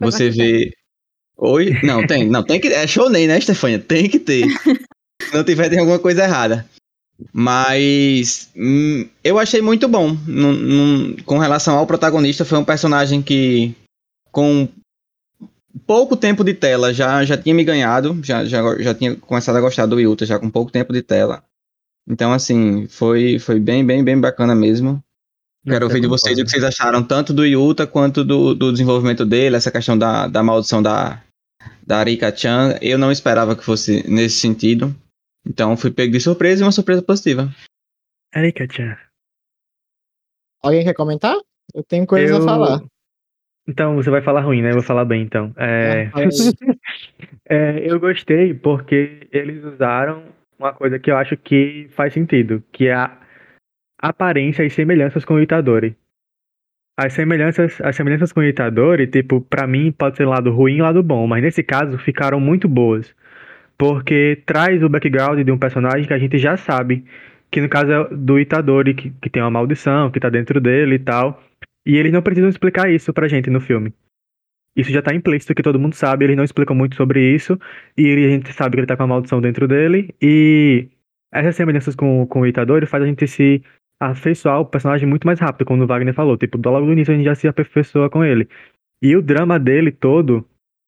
[SPEAKER 1] Você vê. Oi? Não, tem. Não, tem que. É shonen, né, Stefania? Tem que ter. Se não tiver, tem alguma coisa errada. Mas. hum, eu achei muito bom. Num- num- com relação ao protagonista, foi um personagem que. Com pouco tempo de tela já, já tinha me ganhado. Já, já, já tinha começado a gostar do Yuta, já com pouco tempo de tela. Então, assim, foi, foi bem, bem, bem bacana mesmo. Quero ouvir de vocês o que vocês acharam, tanto do Yuta quanto do, do desenvolvimento dele, essa questão da, da maldição da, da Arika-chan. Eu não esperava que fosse nesse sentido. Então fui pego de surpresa e uma surpresa positiva.
[SPEAKER 2] Erika-chan.
[SPEAKER 3] Alguém quer comentar? Eu tenho coisas
[SPEAKER 2] Eu-
[SPEAKER 3] a falar.
[SPEAKER 2] Então, você vai falar ruim, né? Eu vou falar bem, então. É...
[SPEAKER 3] Ah.
[SPEAKER 2] É, eu gostei porque eles usaram uma coisa que eu acho que faz sentido, que é a aparência e semelhanças com o Itadori. As semelhanças, as semelhanças com o Itadori, tipo, pra mim pode ser lado ruim e lado bom, mas nesse caso ficaram muito boas. Porque traz o background de um personagem que a gente já sabe, que no caso é do Itadori, que, que tem uma maldição, que tá dentro dele e tal. E eles não precisam explicar isso pra gente no filme. Isso já tá implícito que todo mundo sabe, eles não explicam muito sobre isso, e a gente sabe que ele tá com uma maldição dentro dele, e essas semelhanças com, com o Itadori faz a gente se afeiçoar ao personagem muito mais rápido, como o Wagner falou. Tipo, logo no início a gente já se aperfeiçoa com ele. E o drama dele todo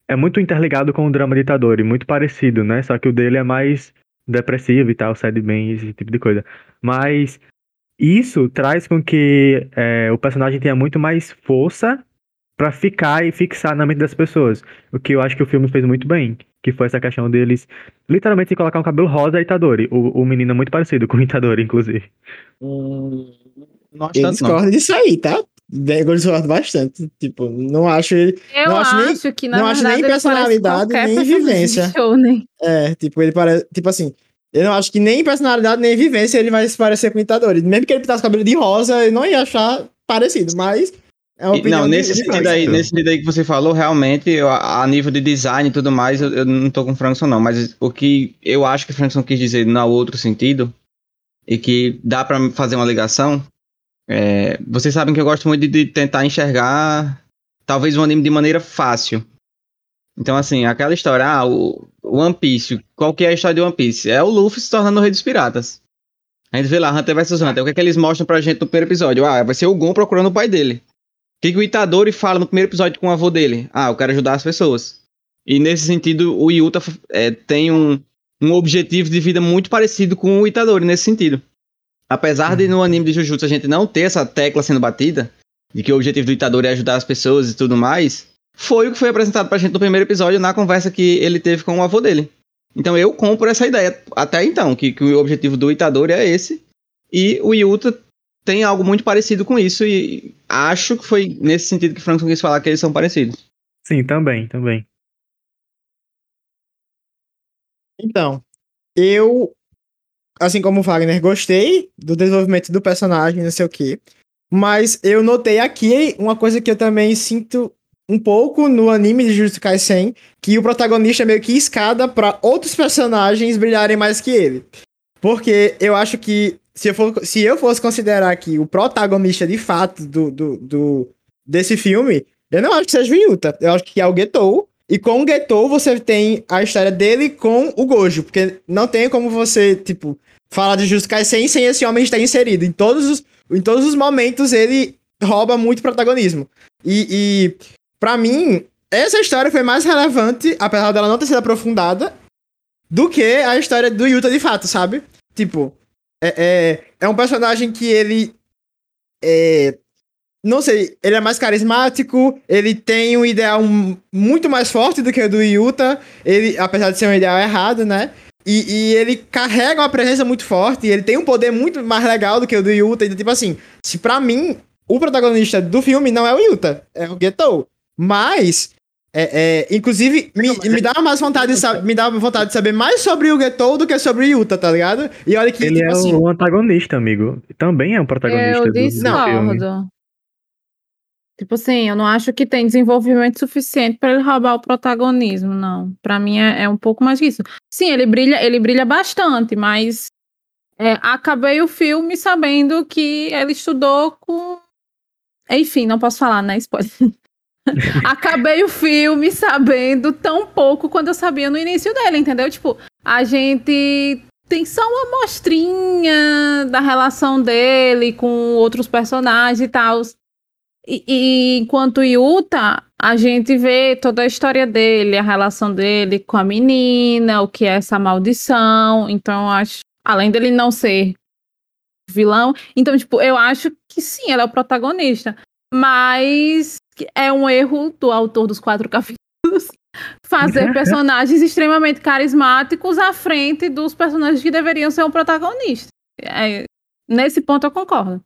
[SPEAKER 2] é muito interligado com o drama de Itadori, muito parecido, né? Só que o dele é mais depressivo e tal, sad bem, esse tipo de coisa. Mas isso traz com que é, o personagem tenha muito mais força pra ficar e fixar na mente das pessoas. O que eu acho que o filme fez muito bem. Que foi essa questão deles literalmente colocar um cabelo rosa a Itadori. O, o menino é muito parecido com o Itadori, inclusive.
[SPEAKER 1] Hum, não acho
[SPEAKER 3] Eu
[SPEAKER 1] não.
[SPEAKER 3] discordo disso aí, tá? Eu discordo bastante. Tipo, não acho ele.
[SPEAKER 4] Eu
[SPEAKER 3] Não acho
[SPEAKER 4] acho,
[SPEAKER 3] nem-
[SPEAKER 4] que, na
[SPEAKER 3] não acho nem personalidade, nem vivência.
[SPEAKER 4] shounen.
[SPEAKER 3] É, tipo, ele parece. Tipo assim, eu não acho que nem personalidade, nem vivência ele vai se parecer com o Itadori. Mesmo que ele pintasse o cabelo de rosa, eu não ia achar parecido, mas. É
[SPEAKER 1] Não, nesse
[SPEAKER 3] de
[SPEAKER 1] sentido, aí, nesse sentido aí que você falou, realmente, eu- a, nível de design e tudo mais, eu, eu não tô com o Frankson não, mas o que eu acho que o Frankson quis dizer no outro sentido, e que dá pra fazer uma ligação, é, vocês sabem que eu gosto muito de, de tentar enxergar talvez um anime de maneira fácil. Então, assim, aquela história, ah, o, One Piece, qual que é a história de One Piece? É o Luffy se tornando o rei dos piratas. A gente vê lá, Hunter vs Hunter. O que é que eles mostram pra gente no primeiro episódio? Ah, vai ser o Gon procurando o pai dele. O que, que o Itadori fala no primeiro episódio com o avô dele? Ah, eu quero ajudar as pessoas. E nesse sentido, o Yuta é, tem um, um objetivo de vida muito parecido com o Itadori, nesse sentido. Apesar de no anime de Jujutsu a gente não ter essa tecla sendo batida, de que o objetivo do Itadori é ajudar as pessoas e tudo mais, foi o que foi apresentado pra gente no primeiro episódio, na conversa que ele teve com o avô dele. Então eu compro essa ideia até então, que, que o objetivo do Itadori é esse. E o Yuta tem algo muito parecido com isso, e acho que foi nesse sentido que o Franklin quis falar que eles são parecidos.
[SPEAKER 2] Sim, também, também.
[SPEAKER 3] Então, eu, assim como o Wagner, gostei do desenvolvimento do personagem, não sei o quê. Mas eu notei aqui uma coisa que eu também sinto um pouco no anime de Jujutsu Kaisen, que o protagonista é meio que escada para outros personagens brilharem mais que ele. Porque eu acho que se eu, for, se eu fosse considerar aqui o protagonista de fato do, do, do, desse filme, eu não acho que seja o Yuta. Eu acho que é o Getou. E com o Getou você tem a história dele com o Gojo. Porque não tem como você, tipo, falar de Jujutsu Kaisen sem esse homem estar inserido. Em todos os, em todos os momentos ele rouba muito protagonismo. E, e para mim, essa história foi mais relevante, apesar dela não ter sido aprofundada, do que a história do Yuta de fato, sabe? Tipo, é, é, é um personagem que ele. É, não sei, ele é mais carismático, ele tem um ideal muito mais forte do que o do Yuta, ele, apesar de ser um ideal errado, né? E, e, ele carrega uma presença muito forte, ele tem um poder muito mais legal do que o do Yuta. Então, tipo assim, se pra mim, o protagonista do filme não é o Yuta, é o Getou. Mas, é, é, inclusive, me, me dá mais vontade de saber, me dá vontade de saber mais sobre o Getou do que sobre o Yuta, tá ligado? E olha que,
[SPEAKER 2] Ele
[SPEAKER 3] tipo
[SPEAKER 2] é
[SPEAKER 3] assim,
[SPEAKER 2] o antagonista, amigo. Também é um protagonista
[SPEAKER 4] Eu
[SPEAKER 2] do, do filme.
[SPEAKER 4] discordo. Tipo assim, eu não acho que tem desenvolvimento suficiente pra ele roubar o protagonismo, não. Pra mim é, é um pouco mais que isso. Sim, ele brilha, ele brilha bastante, mas é, acabei o filme sabendo que ele estudou com. Enfim, não posso falar, né? Spoiler. acabei o filme sabendo tão pouco quando eu sabia no início dele, entendeu? Tipo, a gente tem só uma mostrinha da relação dele com outros personagens e tal. E, e enquanto Yuta, a gente vê toda a história dele, a relação dele com a menina, o que é essa maldição. Então, acho, além dele não ser vilão, então, tipo, eu acho que sim, ela é o protagonista. Mas é um erro do autor dos quatro capítulos fazer personagens extremamente carismáticos à frente dos personagens que deveriam ser o protagonista. É, nesse ponto eu concordo.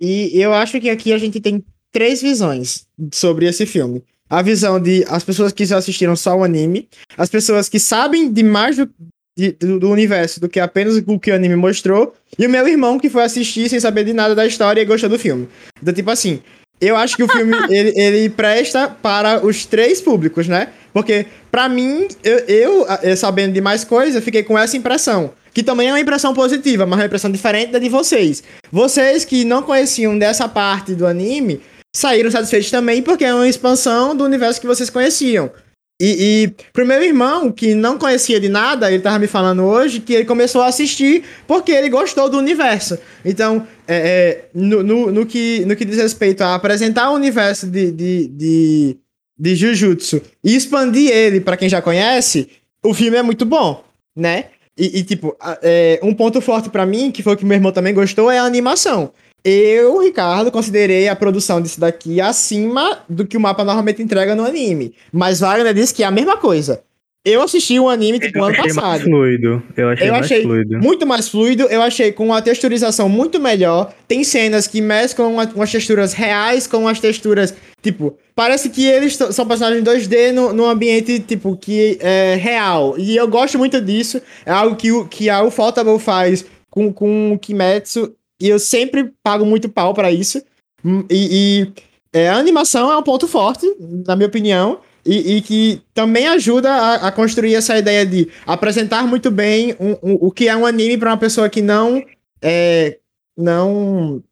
[SPEAKER 3] E eu acho que aqui a gente tem três visões sobre esse filme. A visão de as pessoas que já assistiram só o anime, as pessoas que sabem de mais do, de- do, do universo do que apenas o que o anime mostrou, e o meu irmão que foi assistir sem saber de nada da história e gostou do filme. Então, tipo assim, eu acho que o filme ele, ele presta para os três públicos, né? Porque, pra mim, eu, eu, eh, sabendo de mais coisas, fiquei com essa impressão. Que também é uma impressão positiva, mas uma impressão diferente da de vocês. Vocês que não conheciam dessa parte do anime, saíram satisfeitos também porque é uma expansão do universo que vocês conheciam. E, e pro meu irmão, que não conhecia de nada, ele tava me falando hoje que ele começou a assistir porque ele gostou do universo. Então, é, é, no, no, no que, no que diz respeito a apresentar o universo de, de, de, de Jujutsu e expandir ele pra quem já conhece, o filme é muito bom, né? E, e, tipo, é, um ponto forte pra mim, que foi o que meu irmão também gostou, é a animação. Eu, Ricardo, considerei a produção disso daqui acima do que o mapa normalmente entrega no anime. Mas Wagner disse que é a mesma coisa. Eu assisti o anime, tipo,
[SPEAKER 2] Eu
[SPEAKER 3] ano
[SPEAKER 2] achei mais
[SPEAKER 3] passado.
[SPEAKER 2] fluido. Eu achei
[SPEAKER 3] Eu
[SPEAKER 2] mais
[SPEAKER 3] achei
[SPEAKER 2] fluido.
[SPEAKER 3] muito mais fluido, eu achei com uma texturização muito melhor. Tem cenas que mesclam uma- umas texturas reais com as texturas, tipo, parece que eles são personagens 2D no, num ambiente, tipo, que é real. E eu gosto muito disso. É algo que, o- que a Ufotable faz com, com o Kimetsu. E eu sempre pago muito pau pra isso. Hum, E, e, é, a animação é um ponto forte, na minha opinião. E, e que também ajuda a, a construir essa ideia de apresentar muito bem um- um- o que é um anime para uma pessoa que não é, não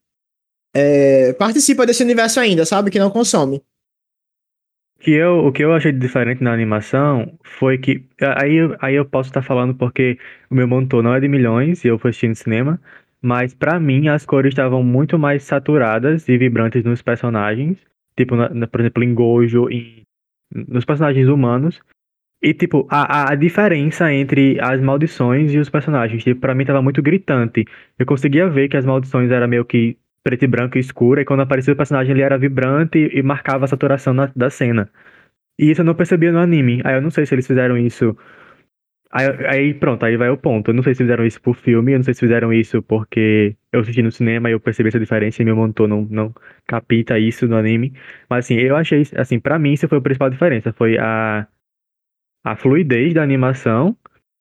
[SPEAKER 3] é, participa desse universo ainda, sabe? Que não consome.
[SPEAKER 2] que eu, o que eu achei diferente na animação foi que. Aí, aí eu posso estar falando porque o meu monitor não é de milhões e eu fui assistir no cinema. Mas pra mim as cores estavam muito mais saturadas e vibrantes nos personagens. Tipo, na- na- por exemplo, em Gojo, em, nos personagens humanos. E, tipo, a, a- diferença entre as maldições e os personagens, tipo, pra mim tava muito gritante. Eu conseguia ver que as maldições eram meio que preto e branco e escura, e quando aparecia o personagem ele era vibrante e, e marcava a saturação na- da cena. E isso eu não percebia no anime. Aí eu não sei se eles fizeram isso. Aí, aí pronto, aí vai o ponto. Eu não sei se fizeram isso por filme, eu não sei se fizeram isso porque eu assisti no cinema e eu percebi essa diferença e meu monitor não, não capta isso no anime. Mas assim, eu achei, assim, pra mim isso foi a principal diferença. Foi a, a fluidez da animação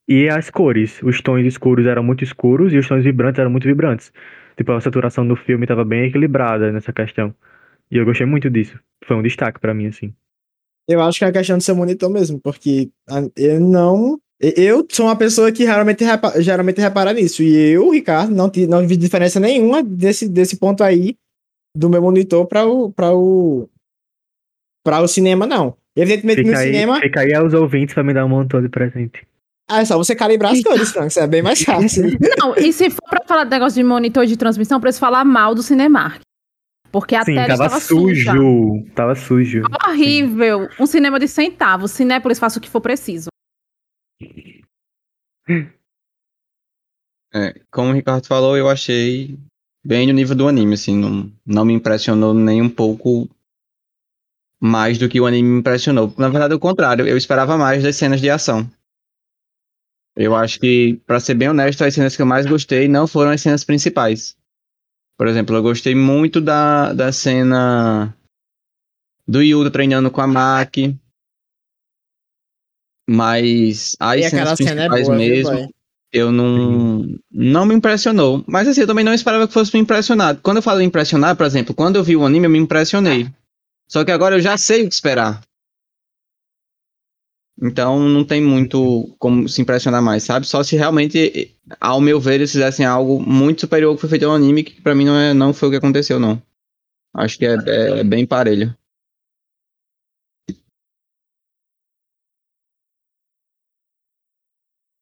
[SPEAKER 2] e as cores. Os tons escuros eram muito escuros e os tons vibrantes eram muito vibrantes. Tipo, a saturação do filme estava bem equilibrada nessa questão. E eu gostei muito disso. Foi um destaque pra mim, assim.
[SPEAKER 3] Eu acho que é a questão de ser monitor mesmo, porque eu não. Eu sou uma pessoa que geralmente, repa- geralmente repara nisso. E eu, Ricardo, não, não vi diferença nenhuma desse, desse ponto aí do meu monitor para o, para o, para o cinema, não. Evidentemente,
[SPEAKER 2] Fica
[SPEAKER 3] no
[SPEAKER 2] aí,
[SPEAKER 3] cinema,
[SPEAKER 2] fica aí aos ouvintes pra me dar um montão de presente.
[SPEAKER 3] ah, é só você calibrar as cores, Frank. Isso é bem mais fácil.
[SPEAKER 4] Não, e se for pra falar de negócio de monitor de transmissão, preciso falar mal do Cinemark. Porque a
[SPEAKER 2] Sim,
[SPEAKER 4] tela
[SPEAKER 2] tava
[SPEAKER 4] estava
[SPEAKER 2] sujo.
[SPEAKER 4] suja.
[SPEAKER 2] Tava sujo.
[SPEAKER 4] Horrível. Um cinema de centavos. Cinépolis faça o que for preciso.
[SPEAKER 1] É, como o Ricardo falou, eu achei bem no nível do anime, assim, não, não me impressionou nem um pouco mais do que o anime me impressionou. Na verdade, o contrário, eu esperava mais das cenas de ação. Eu acho que, pra ser bem honesto, as cenas que eu mais gostei não foram as cenas principais. Por exemplo, eu gostei muito da, da cena do Yuta treinando com a Maki. Mas as
[SPEAKER 3] e
[SPEAKER 1] cenas
[SPEAKER 3] cena é
[SPEAKER 1] principais
[SPEAKER 3] boa, viu,
[SPEAKER 1] mesmo eu não não me impressionou. Mas assim, eu também não esperava que fosse me impressionar. Quando eu falo impressionar, por exemplo, quando eu vi o anime, eu me impressionei. Só que agora eu já sei o que esperar. Então não tem muito como se impressionar mais, sabe? Só se realmente, ao meu ver, eles fizessem algo muito superior ao que foi feito no anime, que pra mim não, é, não foi o que aconteceu, não. Acho que é, é bem parelho.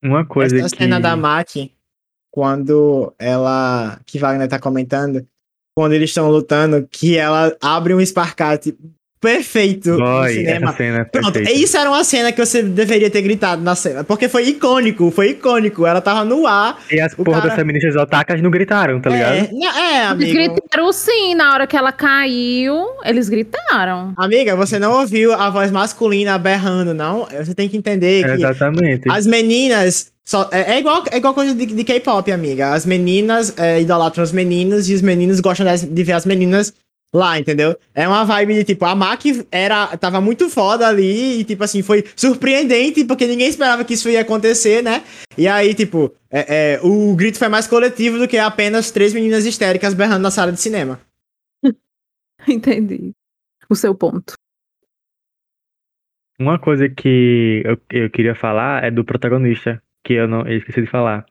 [SPEAKER 2] Uma coisa
[SPEAKER 3] Essa
[SPEAKER 2] que...
[SPEAKER 3] cena da Maki, quando ela. Que Wagner tá comentando, quando eles estão lutando, que ela abre um esparcate perfeito no cinema.
[SPEAKER 2] essa cena é
[SPEAKER 3] Pronto,
[SPEAKER 2] perfeita.
[SPEAKER 3] isso era uma cena que você deveria ter gritado na cena, porque foi icônico, foi icônico. Ela tava no ar.
[SPEAKER 2] E as porra
[SPEAKER 3] cara-
[SPEAKER 2] das feministas otakas não gritaram, tá ligado?
[SPEAKER 3] É, na- é,
[SPEAKER 4] Eles
[SPEAKER 3] amigo.
[SPEAKER 4] gritaram sim, na hora que ela caiu, eles gritaram.
[SPEAKER 3] Amiga, você não ouviu a voz masculina berrando, não? Você tem que entender que
[SPEAKER 2] Exatamente.
[SPEAKER 3] as meninas. Só, é, é igual, é igual coisa de, de K-pop, amiga. As meninas é, idolatram os meninos e os meninos gostam das- de ver as meninas lá, entendeu? É uma vibe de tipo, a Maki era, tava muito foda ali e, tipo assim, foi surpreendente porque ninguém esperava que isso ia acontecer, né? E aí, tipo, é, é, o grito foi mais coletivo do que apenas três meninas histéricas berrando na sala de cinema.
[SPEAKER 4] Entendi. O seu ponto.
[SPEAKER 2] Uma coisa que eu, eu queria falar é do protagonista, que eu não eu esqueci de falar.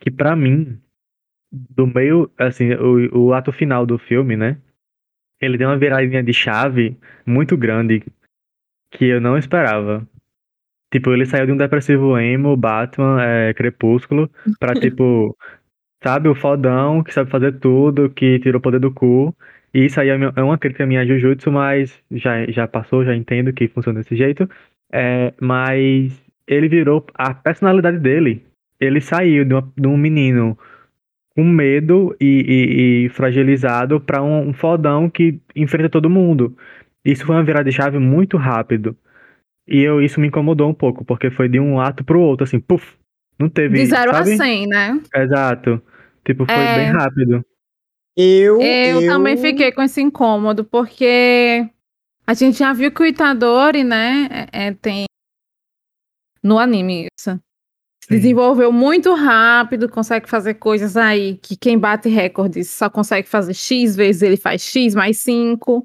[SPEAKER 2] Que pra mim, do meio, assim, o, o ato final do filme, né? Ele deu uma viradinha de chave muito grande que eu não esperava. Tipo, ele saiu de um depressivo emo, Batman, é, Crepúsculo, pra tipo, sabe, o fodão que sabe fazer tudo, que tirou o poder do cu. E isso aí é é uma crítica minha a Jujutsu, mas já, já passou, já entendo que funciona desse jeito. É, mas ele virou a personalidade dele. Ele saiu de, uma- de um menino com medo e, e- e fragilizado pra um, um fodão que enfrenta todo mundo. Isso foi uma virada de chave muito rápido. E eu, isso me incomodou um pouco, porque foi de um ato pro outro, assim, puf. Não teve.
[SPEAKER 4] De 0 a
[SPEAKER 2] sabe?
[SPEAKER 4] 100, né?
[SPEAKER 2] Exato. Tipo, foi
[SPEAKER 4] É.
[SPEAKER 2] bem rápido.
[SPEAKER 3] Eu,
[SPEAKER 4] Eu, também fiquei com esse incômodo, porque a gente já viu que o Itadori, né, é- é, tem no anime isso.
[SPEAKER 2] Sim.
[SPEAKER 4] Desenvolveu muito rápido, consegue fazer coisas aí que quem bate recordes só consegue fazer X vezes, ele faz X mais 5.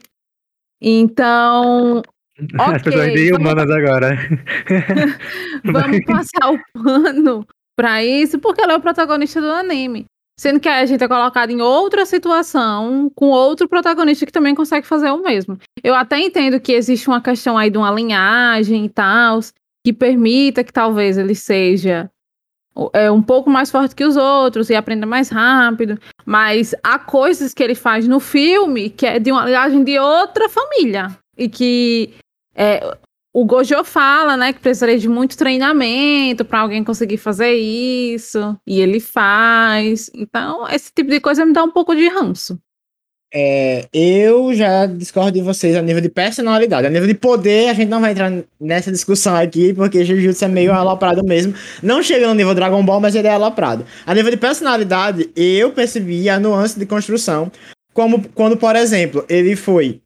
[SPEAKER 4] Então,
[SPEAKER 2] As pessoas
[SPEAKER 4] vamos-
[SPEAKER 2] humanas agora.
[SPEAKER 4] vamos passar o pano pra isso, porque ela é o protagonista do anime. Sendo que a gente é colocado em outra situação, com outro protagonista que também consegue fazer o mesmo. Eu até entendo que existe uma questão aí de uma linhagem e tal, que permita que talvez ele seja é, um pouco mais forte que os outros e aprenda mais rápido. Mas há coisas que ele faz no filme que é de uma linhagem de outra família. E que é, o Gojo fala, né, que precisaria de muito treinamento para alguém conseguir fazer isso, e ele faz. Então, esse tipo de coisa me dá um pouco de ranço.
[SPEAKER 3] É, eu já discordo de vocês a nível de personalidade. A nível de poder, a gente não vai entrar nessa discussão aqui, porque Jujutsu é meio aloprado mesmo. Não chega no nível Dragon Ball, mas ele é aloprado. A nível de personalidade, eu percebi a nuance de construção, como quando, por exemplo, ele foi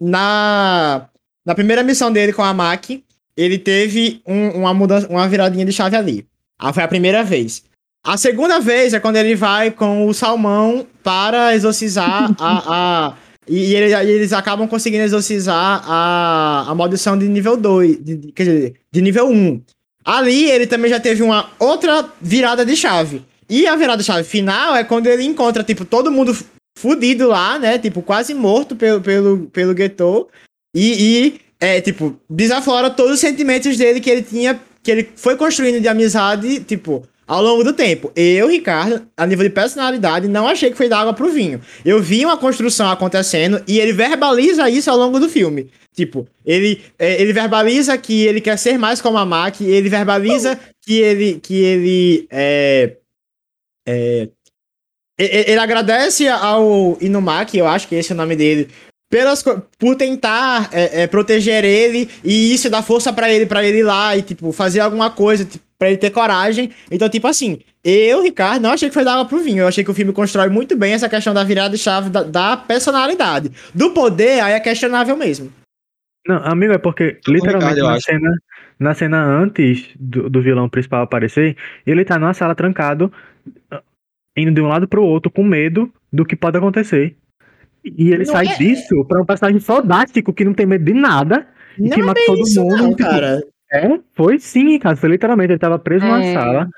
[SPEAKER 3] na na primeira missão dele com a Maki, ele teve um, uma, mudança, uma viradinha de chave ali. Ah, foi a primeira vez. A segunda vez é quando ele vai com o Salmão para exorcizar a. a e, e, eles acabam conseguindo exorcizar a, a maldição de nível 2. De, quer dizer, de nível 1. Ali ele também já teve uma outra virada de chave. E a virada de chave final é quando ele encontra, tipo, todo mundo fudido lá, né? Tipo, quase morto pelo, pelo, pelo Getou. E, e é, tipo, desaflora todos os sentimentos dele que ele tinha, que ele foi construindo de amizade, tipo, ao longo do tempo. Eu, Ricardo, a nível de personalidade, não achei que foi da água pro vinho. Eu vi uma construção acontecendo e ele verbaliza isso ao longo do filme. Tipo, ele, é, ele verbaliza que ele quer ser mais como a Maki, ele verbaliza que ele, que ele é, é, ele agradece ao Inumaki, eu acho que esse é o nome dele, pelas, por tentar é, é, proteger ele e isso dá força para ele, para ele ir lá e, tipo, fazer alguma coisa, tipo, pra ele ter coragem. Então, tipo assim, eu, Ricardo, não achei que foi dar água pro vinho. Eu achei que o filme constrói muito bem essa questão da virada de chave da, da personalidade. Do poder, aí é questionável mesmo.
[SPEAKER 2] Não, amigo, é porque, literalmente, Ricardo, na, cena, na cena antes do, do vilão principal aparecer, ele tá numa sala trancado, indo de um lado pro outro, com medo do que pode acontecer. E ele não sai é... disso pra um personagem fodástico que não tem medo de nada e não que é mata todo isso, mundo. Não,
[SPEAKER 3] cara.
[SPEAKER 2] É, foi sim, cara. Foi literalmente, ele tava preso é. numa sala,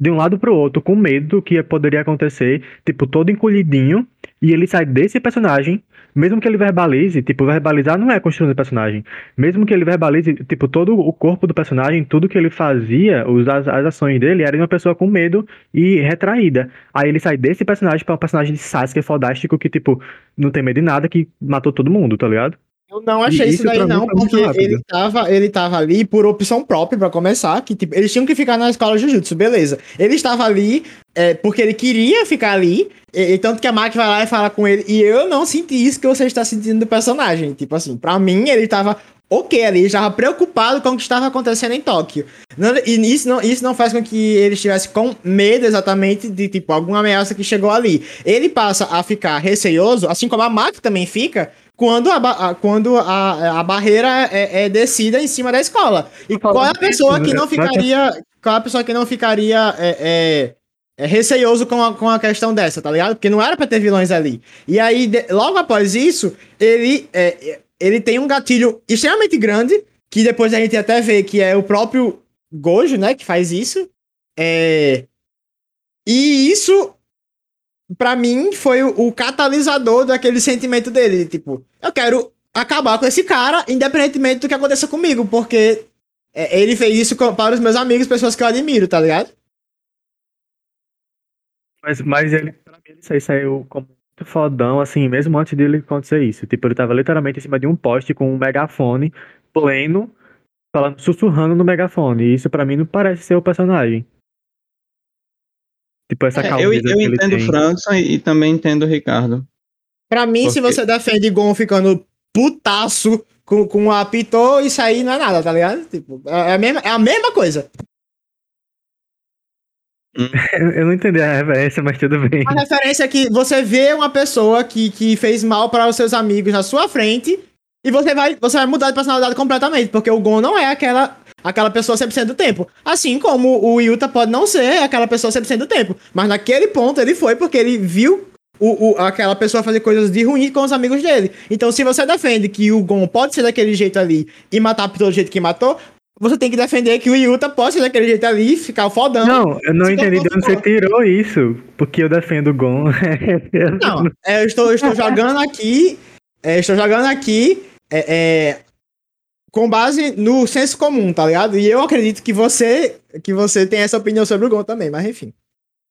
[SPEAKER 2] de um lado pro outro, com medo do que poderia acontecer, tipo, todo encolhidinho, e ele sai desse personagem mesmo que ele verbalize, tipo, verbalizar não é construção do personagem. Mesmo que ele verbalize, tipo, todo o corpo do personagem, tudo que ele fazia, os, as, as ações dele, era de uma pessoa com medo e retraída. Aí ele sai desse personagem para um personagem de Sasuke fodástico que, tipo, não tem medo de nada, que matou todo mundo, tá ligado?
[SPEAKER 3] Eu não achei isso, isso daí não, porque ele tava, ele tava ali por opção própria para começar, que tipo, eles tinham que ficar na escola de Jujutsu, beleza. Ele estava ali é, porque ele queria ficar ali, e, e, tanto que a Maki vai lá e fala com ele, e eu não senti isso que você está sentindo do personagem. Tipo assim, pra mim ele tava ok ali, estava preocupado com o que estava acontecendo em Tóquio. Não, e isso não, isso não faz com que ele estivesse com medo exatamente de, tipo, alguma ameaça que chegou ali. Ele passa a ficar receioso, assim como a Maki também fica, quando a, a quando a, a barreira é, é descida em cima da escola. E qual é a pessoa que não ficaria. Qual é a pessoa que não ficaria é, é, é receioso com a, com a questão dessa, tá ligado? Porque não era pra ter vilões ali. E aí, de, logo após isso, ele, é, ele tem um gatilho extremamente grande, que depois a gente até vê que é o próprio Gojo, né, que faz isso. É... E isso para mim, foi o, o, catalisador daquele sentimento dele. Tipo, eu quero acabar com esse cara, independentemente do que aconteça comigo, porque é, ele fez isso para os meus amigos, pessoas que eu admiro, tá ligado?
[SPEAKER 2] Mas, mas ele, pra mim, saiu como muito fodão, assim, mesmo antes dele acontecer isso. Tipo, ele tava literalmente em cima de um poste com um megafone pleno, falando, sussurrando no megafone. E isso para mim não parece ser o personagem. Tipo, essa
[SPEAKER 1] é, Eu, eu entendo o Frankson e, e, também entendo o Ricardo.
[SPEAKER 3] Pra mim, Porque... se você defende Gon ficando putaço com, com a Pitô, isso aí não é nada, tá ligado? Tipo, é, é a mesma, é a mesma coisa.
[SPEAKER 2] Hum. Eu não entendi a referência, mas tudo bem.
[SPEAKER 3] A referência é que você vê uma pessoa que, que fez mal para os seus amigos na sua frente e você vai, você vai mudar de personalidade completamente, porque o Gon não é aquela aquela pessoa 100% do tempo. Assim como o Yuta pode não ser aquela pessoa 100% do tempo. Mas naquele ponto ele foi porque ele viu o, o, aquela pessoa fazer coisas de ruim com os amigos dele. Então, se você defende que o Gon pode ser daquele jeito ali e matar pelo jeito que matou, você tem que defender que o Yuta pode ser daquele jeito ali, ficar o fodão.
[SPEAKER 2] Não, eu não entendi de onde você tirou isso. Porque eu defendo o Gon.
[SPEAKER 3] Não, é, eu estou, eu estou jogando aqui. é, estou jogando aqui. é, é, com base no senso comum, tá ligado? E eu acredito que você que você tem essa opinião sobre o Gon também, mas enfim.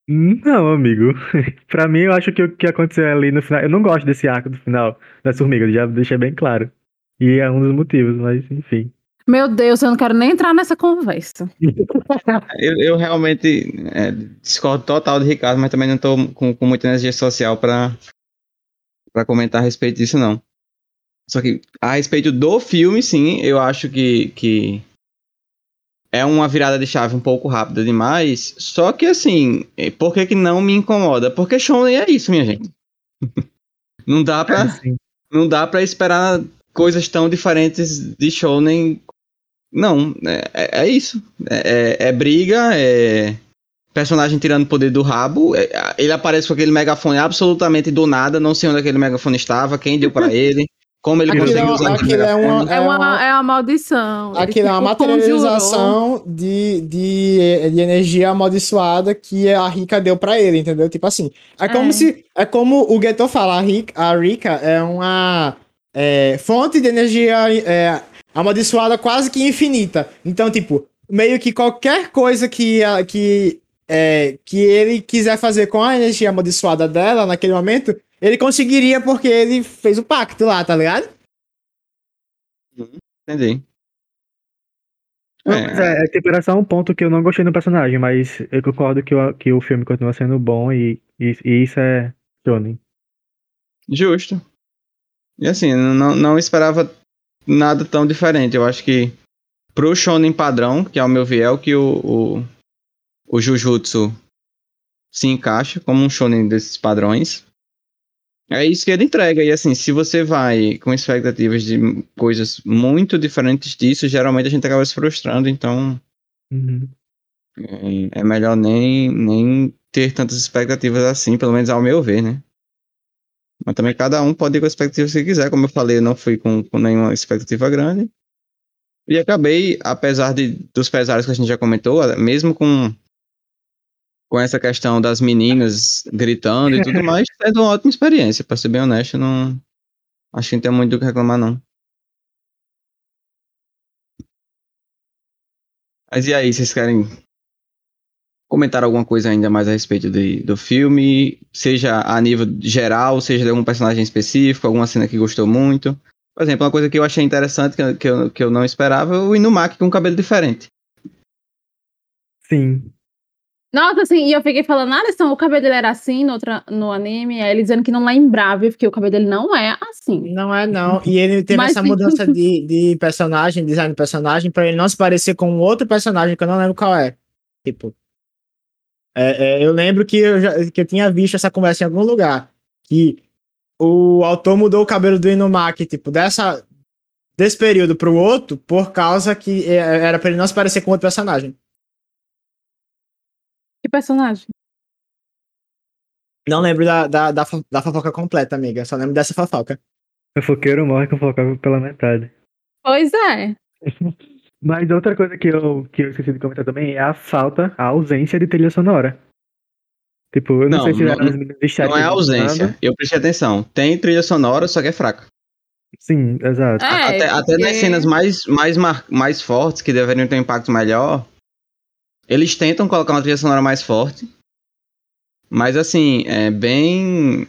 [SPEAKER 2] Não, amigo. pra mim, eu acho que o que aconteceu ali no final. Eu não gosto desse arco do final das formigas, já deixei bem claro. E é um dos motivos, mas enfim.
[SPEAKER 4] Meu Deus, eu não quero nem entrar nessa conversa.
[SPEAKER 1] Eu, eu realmente é, discordo total de Ricardo, mas também não tô com, com muita energia social pra, pra comentar a respeito disso, não. Só que a respeito do filme, sim, eu acho que, que é uma virada de chave um pouco rápida demais. Só que assim, eh, por que, que não me incomoda? Porque Shonen é isso, minha gente. Não dá pra,
[SPEAKER 2] Assim,
[SPEAKER 1] não dá pra esperar coisas tão diferentes de Shonen. Não, é, é- é isso. É, é- é briga, é personagem tirando poder do rabo. é- ele aparece com aquele megafone absolutamente do nada, não sei onde aquele megafone estava, quem deu pra ele, como ele
[SPEAKER 2] Aquilo
[SPEAKER 1] conseguiu
[SPEAKER 3] é-
[SPEAKER 1] usar aquele
[SPEAKER 3] aquilo é uma-.
[SPEAKER 4] É
[SPEAKER 3] É
[SPEAKER 4] uma, é uma maldição.
[SPEAKER 3] Aquilo é uma materialização de, de, de energia amaldiçoada que a Rika deu pra ele, entendeu? Tipo assim, é como
[SPEAKER 4] É.
[SPEAKER 3] se. É como o Geto fala, a Rika, a Rika é uma é, fonte de energia é, amaldiçoada quase que infinita. Então, tipo, meio que qualquer coisa que, que, é, que ele quiser fazer com a energia amaldiçoada dela naquele momento, ele conseguiria porque ele fez o pacto lá, tá ligado?
[SPEAKER 1] Entendi.
[SPEAKER 2] Não,
[SPEAKER 1] É.
[SPEAKER 2] mas é, é, tipo, era só um ponto que eu não gostei no personagem, mas eu concordo que o, que o filme continua sendo bom e, e, e isso é Shonen.
[SPEAKER 1] Justo. E assim, eu não, não esperava nada tão diferente. Eu acho que pro Shonen padrão, que ao meu ver é o que o, o, o Jujutsu se encaixa como um Shonen desses padrões. É isso que ele entrega. E assim, se você vai com expectativas de coisas muito diferentes disso, geralmente a gente acaba se frustrando. Então
[SPEAKER 2] Uhum.
[SPEAKER 1] é, é melhor nem, nem ter tantas expectativas assim, pelo menos ao meu ver, né? Mas também cada um pode ir com a expectativa que quiser. Como eu falei, eu não fui com, com nenhuma expectativa grande. E acabei, apesar de, dos pesares que a gente já comentou, mesmo com, com essa questão das meninas gritando e tudo mais, tendo uma ótima experiência. Pra ser bem honesto, não. Acho que não tem muito do que reclamar, não. Mas e aí, vocês querem comentar alguma coisa ainda mais a respeito de- do filme? Seja a nível geral, seja de algum personagem específico, alguma cena que gostou muito? Por exemplo, uma coisa que eu achei interessante, que eu, que eu, que eu não esperava, é o Inumaki com um cabelo diferente.
[SPEAKER 2] Sim.
[SPEAKER 4] Nossa, assim, e eu fiquei falando, Alisson, o cabelo dele era assim no, outra, no anime, aí ele dizendo que não lembrava, porque o cabelo dele não é assim.
[SPEAKER 3] Não é, não. E ele teve
[SPEAKER 4] Mas
[SPEAKER 3] essa mudança de, de personagem, design de personagem, pra ele não se parecer com outro personagem que eu não lembro qual é. Tipo. é, é, eu lembro que eu, já, que eu tinha visto essa conversa em algum lugar. Que o autor mudou o cabelo do Inumaki, tipo, dessa, desse período pro outro, por causa que é, era pra ele não se parecer com outro personagem.
[SPEAKER 4] Personagem?
[SPEAKER 3] Não lembro da, da, da, da fofoca completa, amiga. Só lembro dessa fofoca.
[SPEAKER 2] O foqueiro morre com fofoca pela metade.
[SPEAKER 4] Pois é.
[SPEAKER 2] Mas outra coisa que eu, que eu esqueci de comentar também é a falta, a ausência de trilha sonora. Tipo, eu não,
[SPEAKER 1] Não,
[SPEAKER 2] sei se
[SPEAKER 1] não-
[SPEAKER 2] eram as meninas de chat
[SPEAKER 1] Não é ausência.
[SPEAKER 2] cantando.
[SPEAKER 1] Eu prestei atenção. Tem trilha sonora, só que é fraca.
[SPEAKER 2] Sim, exato.
[SPEAKER 4] É,
[SPEAKER 1] até, até nas
[SPEAKER 4] porque-
[SPEAKER 1] cenas mais, mais, mais fortes, que deveriam ter um impacto melhor, eles tentam colocar uma trilha sonora mais forte. Mas assim, é bem.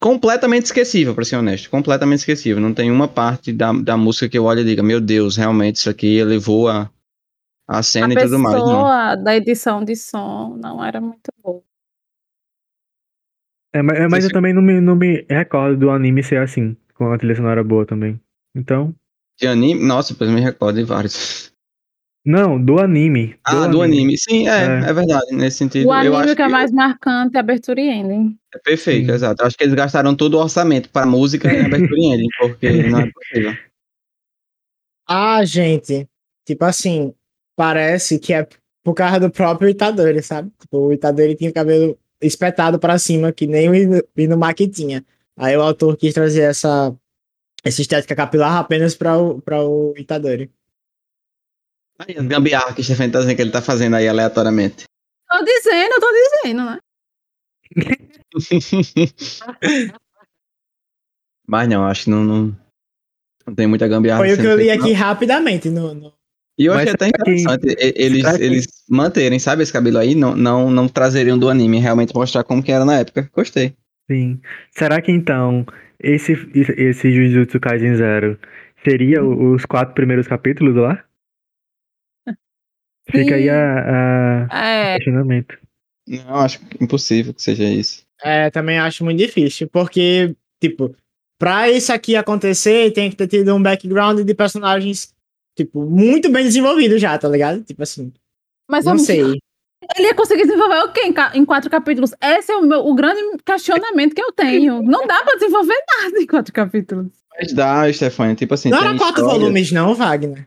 [SPEAKER 1] Completamente esquecível, pra ser honesto. Completamente esquecível. Não tem uma parte da, da música que eu olho e diga, meu Deus, realmente isso aqui elevou a, a
[SPEAKER 4] A
[SPEAKER 1] cena e tudo mais. Não.
[SPEAKER 4] pessoa da edição de som não era muito boa.
[SPEAKER 2] É, mas, é, mas eu também não me, não me recordo do anime ser assim, com a trilha sonora boa também. Então.
[SPEAKER 1] De anime, nossa, depois me recordo de vários.
[SPEAKER 2] Não, do anime.
[SPEAKER 1] Ah, do anime. Sim, é,
[SPEAKER 2] É.
[SPEAKER 1] é, verdade. Nesse sentido,
[SPEAKER 4] O
[SPEAKER 1] eu
[SPEAKER 4] anime
[SPEAKER 1] acho
[SPEAKER 4] que é
[SPEAKER 1] que
[SPEAKER 4] mais marcante é abertura e ending.
[SPEAKER 1] é perfeito,
[SPEAKER 2] Sim.
[SPEAKER 1] exato. Eu acho que eles gastaram todo o orçamento pra música e abertura e ending, porque não é possível.
[SPEAKER 3] Ah, gente. Tipo assim, parece que é por causa do próprio Itadori, sabe? Tipo, o Itadori tinha o cabelo espetado pra cima, que nem o Inu- Inumaki tinha. Aí o autor quis trazer essa, essa estética capilar apenas pra o, pra o Itadori.
[SPEAKER 1] Aí, as gambiarra que o Stefan tá dizendo que ele tá fazendo aí aleatoriamente.
[SPEAKER 4] Tô dizendo, tô dizendo, né?
[SPEAKER 1] Mas não, acho que não, não, não tem muita gambiarra.
[SPEAKER 3] Foi o que eu li aqui
[SPEAKER 1] não.
[SPEAKER 3] rapidamente no, no-
[SPEAKER 1] E eu
[SPEAKER 2] Mas
[SPEAKER 1] achei até
[SPEAKER 2] que-
[SPEAKER 1] interessante e- eles,
[SPEAKER 2] que-
[SPEAKER 1] eles manterem, sabe, esse cabelo aí, não, não, não trazeriam do anime, realmente mostrar como que era na época. Gostei.
[SPEAKER 2] Sim. Será que então esse, esse Jujutsu Kaisen Zero seria os quatro primeiros capítulos lá? Fica aí a, a
[SPEAKER 4] É,
[SPEAKER 2] questionamento.
[SPEAKER 1] Não, acho impossível que seja isso.
[SPEAKER 3] É, também acho muito difícil, porque, tipo, pra isso aqui acontecer, tem que ter tido um background de personagens, tipo, muito bem desenvolvidos já, tá ligado? Tipo assim,
[SPEAKER 4] mas
[SPEAKER 3] não sei.
[SPEAKER 4] Ele ia conseguir desenvolver o quê em, em quatro capítulos? Esse é o, meu, o grande questionamento que eu tenho. Não dá pra desenvolver nada em quatro capítulos.
[SPEAKER 1] Mas dá, Stefania, tipo assim.
[SPEAKER 3] Não
[SPEAKER 1] tem
[SPEAKER 3] era quatro
[SPEAKER 1] histórias-
[SPEAKER 3] volumes, não, Wagner.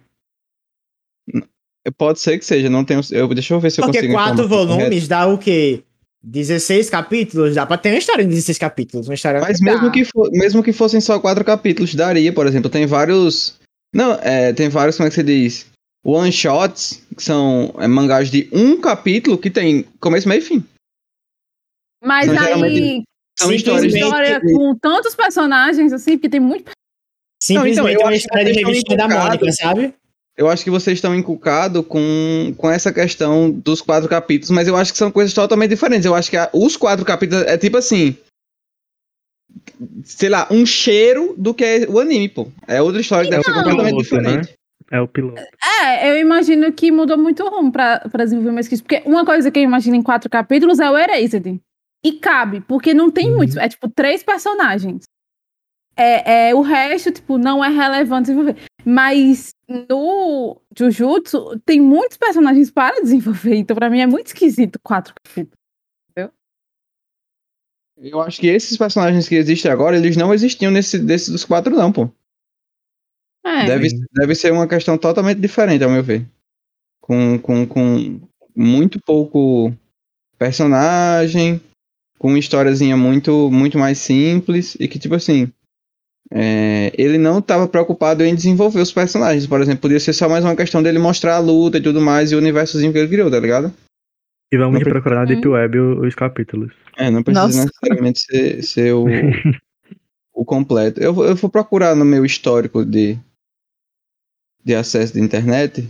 [SPEAKER 1] Pode ser que seja, não tenho. Eu, deixa eu ver se eu
[SPEAKER 3] Porque
[SPEAKER 1] consigo. a
[SPEAKER 3] quatro volumes dá o quê? 16 capítulos? Dá pra ter uma história em 16 capítulos. Uma história
[SPEAKER 1] Mas mesmo que, for, mesmo que fossem só quatro capítulos, daria, por exemplo, tem vários. Não, é, tem vários, como é que se diz? One shots, que são é, mangás de um capítulo que tem começo, meio e fim.
[SPEAKER 4] Mas
[SPEAKER 1] São
[SPEAKER 4] aí,
[SPEAKER 1] São histórias.
[SPEAKER 4] história com tantos personagens, assim, porque tem muito.
[SPEAKER 3] Simplesmente
[SPEAKER 1] Não, então, eu
[SPEAKER 3] uma
[SPEAKER 1] acho
[SPEAKER 3] história
[SPEAKER 1] que
[SPEAKER 3] de revistinha da. Mônica, sabe?
[SPEAKER 1] Eu acho que vocês estão encucados com, com essa questão dos quatro capítulos, mas eu acho que são coisas totalmente diferentes. Eu acho que a- os quatro capítulos é tipo assim. Sei lá, um cheiro do que é o anime, pô. É outra história que deve ser completamente
[SPEAKER 2] Piloto, né?
[SPEAKER 1] diferente.
[SPEAKER 2] É o piloto.
[SPEAKER 4] É, eu imagino que mudou muito o rumo pra, pra desenvolver mais que isso. Porque uma coisa que eu imagino em quatro capítulos é o Erased. E cabe, porque não tem
[SPEAKER 2] Uhum.
[SPEAKER 4] muitos. É tipo três personagens. É, é, o resto, tipo, não é relevante desenvolver. Mas no Jujutsu tem muitos personagens para desenvolver. Então, pra mim, é muito esquisito quatro capítulos.
[SPEAKER 1] Eu acho que esses personagens que existem agora, eles não existiam nesse, desses dos quatro, não, pô.
[SPEAKER 4] É.
[SPEAKER 1] Deve, deve ser uma questão totalmente diferente, ao meu ver. Com, com, com muito pouco personagem, com uma historiazinha muito, muito mais simples, e que, tipo assim, é, ele não estava preocupado em desenvolver os personagens. Por exemplo, podia ser só mais uma questão dele mostrar a luta e tudo mais, e o universozinho que ele criou, tá ligado?
[SPEAKER 2] E vamos
[SPEAKER 1] Não
[SPEAKER 2] procurar na Deep
[SPEAKER 4] Uhum.
[SPEAKER 2] Web o- os capítulos.
[SPEAKER 1] É, não precisa
[SPEAKER 4] Nossa.
[SPEAKER 1] necessariamente ser, ser o, o completo. Eu, vou- eu vou procurar no meu histórico de, de acesso de internet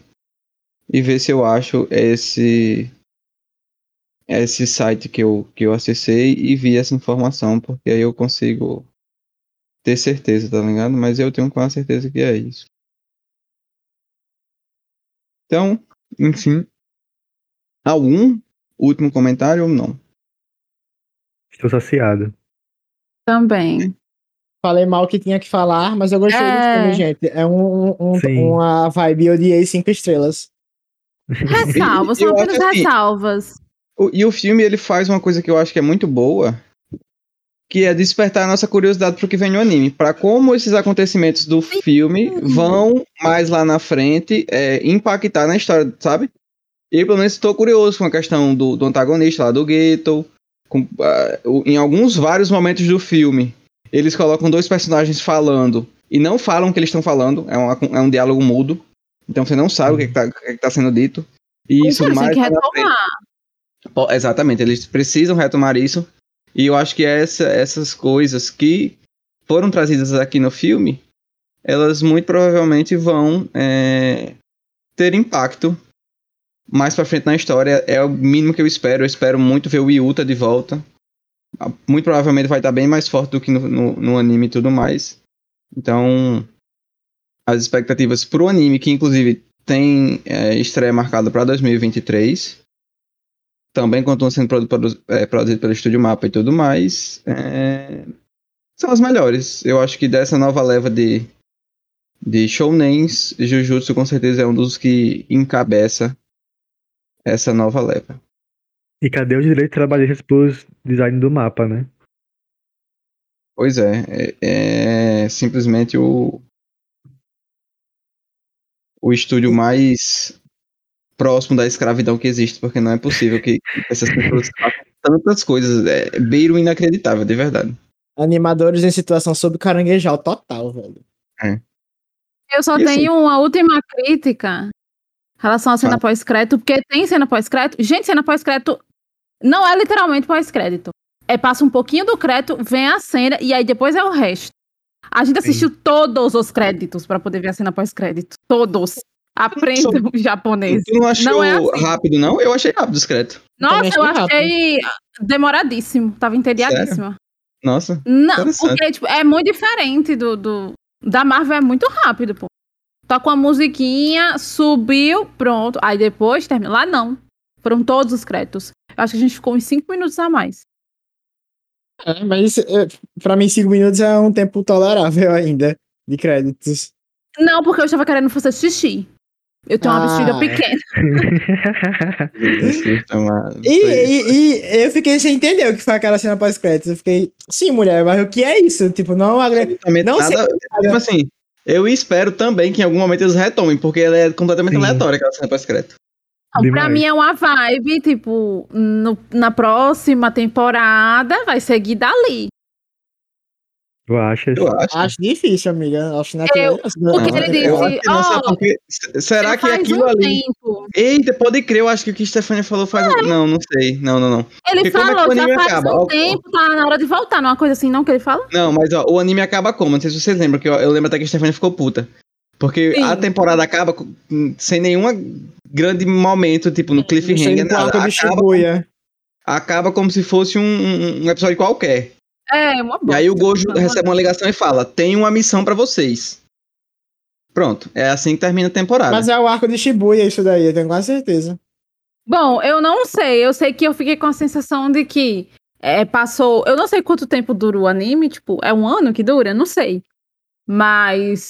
[SPEAKER 1] e ver se eu acho esse esse site que eu, que eu acessei e vi essa informação, porque aí eu consigo ter certeza, tá ligado? Mas eu tenho quase certeza que é isso. Então, enfim. Algum último comentário ou não?
[SPEAKER 2] Estou saciado.
[SPEAKER 4] Também.
[SPEAKER 3] Falei mal que tinha que falar, mas eu gostei do
[SPEAKER 4] É.
[SPEAKER 3] filme, gente. É um, um- uma vibe odiei cinco estrelas.
[SPEAKER 4] Ressalvas,
[SPEAKER 1] Eu
[SPEAKER 4] são apenas
[SPEAKER 1] assim,
[SPEAKER 4] ressalvas.
[SPEAKER 1] O- E o filme ele faz uma coisa que eu acho que é muito boa, que é despertar a nossa curiosidade pro que vem no anime, para como esses acontecimentos do filme vão mais lá na frente é, impactar na história, sabe? Eu pelo menos estou curioso com a questão do, do antagonista lá do Geto, com, o- em alguns vários momentos do filme eles colocam dois personagens falando e não falam o que eles estão falando, é um, é um diálogo mudo, então você não sabe o que, está que tá sendo dito. E isso mais
[SPEAKER 4] que retomar.
[SPEAKER 1] Exatamente, eles precisam retomar isso. E eu acho que essa- essas coisas que foram trazidas aqui no filme, elas muito provavelmente vão é, ter impacto mais pra frente na história. É o mínimo que eu espero. Eu espero muito ver o Yuta de volta. Muito provavelmente vai estar bem mais forte do que no, no- no anime e tudo mais. Então, as expectativas pro anime, que inclusive tem é, estreia marcada para 2023 também continuam sendo produ produ é, produzido pelo Estúdio Mapa e tudo mais, é, são as melhores. Eu acho que dessa nova leva de, de shounens, Jujutsu com certeza é um dos que encabeça essa nova leva.
[SPEAKER 2] E cadê os direitos trabalhistas pros design do mapa, né?
[SPEAKER 1] Pois é, é, é simplesmente o o estúdio mais próximo da escravidão que existe, porque não é possível que essas pessoas façam tantas coisas. É beiro inacreditável, de verdade.
[SPEAKER 3] Animadores em situação sob caranguejal total, velho.
[SPEAKER 4] Eu só
[SPEAKER 1] E assim-
[SPEAKER 4] tenho uma última crítica relação à cena pós-crédito, porque tem cena pós-crédito. Gente, cena pós-crédito não é literalmente pós-crédito. É passa um pouquinho do crédito, vem a cena e aí depois é o resto. A gente assistiu todos os créditos pra poder ver a cena pós-crédito. Todos. Aprendam japonês.
[SPEAKER 1] Tu não achou
[SPEAKER 4] Não é assim.
[SPEAKER 1] rápido, não? Eu achei rápido, discreto.
[SPEAKER 4] Nossa, eu
[SPEAKER 3] achei rápido.
[SPEAKER 4] demoradíssimo. Tava entediadíssima.
[SPEAKER 1] Nossa.
[SPEAKER 4] Não, porque tipo, é muito diferente do, do. Da Marvel é muito rápido, pô. Toca uma musiquinha, subiu, pronto. Aí depois termina. Lá não. Foram todos os créditos. Eu acho que a gente ficou uns 5 minutos a mais.
[SPEAKER 3] É, mas é, pra mim, cinco minutos é um tempo tolerável ainda de créditos.
[SPEAKER 4] Não, porque eu estava querendo fazer xixi. Eu tenho uma
[SPEAKER 3] Ah,
[SPEAKER 4] bexiga
[SPEAKER 3] é.
[SPEAKER 4] pequena.
[SPEAKER 3] E, e, e eu fiquei sem entender o que foi aquela cena pós-créditos. Eu fiquei, sim, mulher, mas o que é isso? Tipo, não agrega.
[SPEAKER 1] Absolutamente
[SPEAKER 3] Não sei.
[SPEAKER 1] nada. Tipo assim, eu espero também que em algum momento eles retomem, porque ela é completamente
[SPEAKER 2] Sim.
[SPEAKER 1] aleatória aquela cena pós-crédito.
[SPEAKER 4] Não, pra mim é uma vibe, tipo, no- na próxima temporada vai seguir dali.
[SPEAKER 2] Tu achas?
[SPEAKER 1] Eu acho.
[SPEAKER 3] Acho difícil, amiga. Acho
[SPEAKER 4] Eu-
[SPEAKER 3] natural.
[SPEAKER 4] porque
[SPEAKER 1] Não,
[SPEAKER 4] ele
[SPEAKER 1] eu
[SPEAKER 4] disse,
[SPEAKER 1] acho que não, sabe
[SPEAKER 4] ó,
[SPEAKER 1] por quê? S- Será que
[SPEAKER 4] faz
[SPEAKER 1] aquilo
[SPEAKER 4] um
[SPEAKER 1] ali.
[SPEAKER 4] tempo.
[SPEAKER 1] Eita, pode crer, eu acho que o que Stefania falou faz. Não, não sei. Não, não, não.
[SPEAKER 4] Ele
[SPEAKER 1] Porque como é que
[SPEAKER 4] falou,
[SPEAKER 1] o
[SPEAKER 4] já faz
[SPEAKER 1] acaba?
[SPEAKER 4] um
[SPEAKER 1] Ó,
[SPEAKER 4] tempo, tá na hora de voltar, não é uma coisa assim, não, que ele fala?
[SPEAKER 1] Não, mas ó, o anime acaba como? Não sei se vocês lembram, que eu, eu lembro até que a Stefania ficou puta. Porque
[SPEAKER 4] Sim.
[SPEAKER 1] a temporada acaba com- sem nenhum grande momento, tipo, no cliffhanger, nada.
[SPEAKER 3] eu
[SPEAKER 1] Acaba,
[SPEAKER 3] Shibuya.
[SPEAKER 1] acaba como se fosse um, um- um episódio qualquer.
[SPEAKER 4] É, uma
[SPEAKER 1] E
[SPEAKER 4] boa.
[SPEAKER 1] aí o Gojo recebe uma ligação e fala: tem uma missão pra vocês. Pronto, é assim que termina a temporada.
[SPEAKER 3] Mas é o arco de Shibuya isso daí, eu tenho quase certeza.
[SPEAKER 4] Bom, eu não sei. Eu sei que eu fiquei com a sensação de que é, passou. Eu não sei quanto tempo dura o anime, tipo, é um ano que dura? Não sei. Mas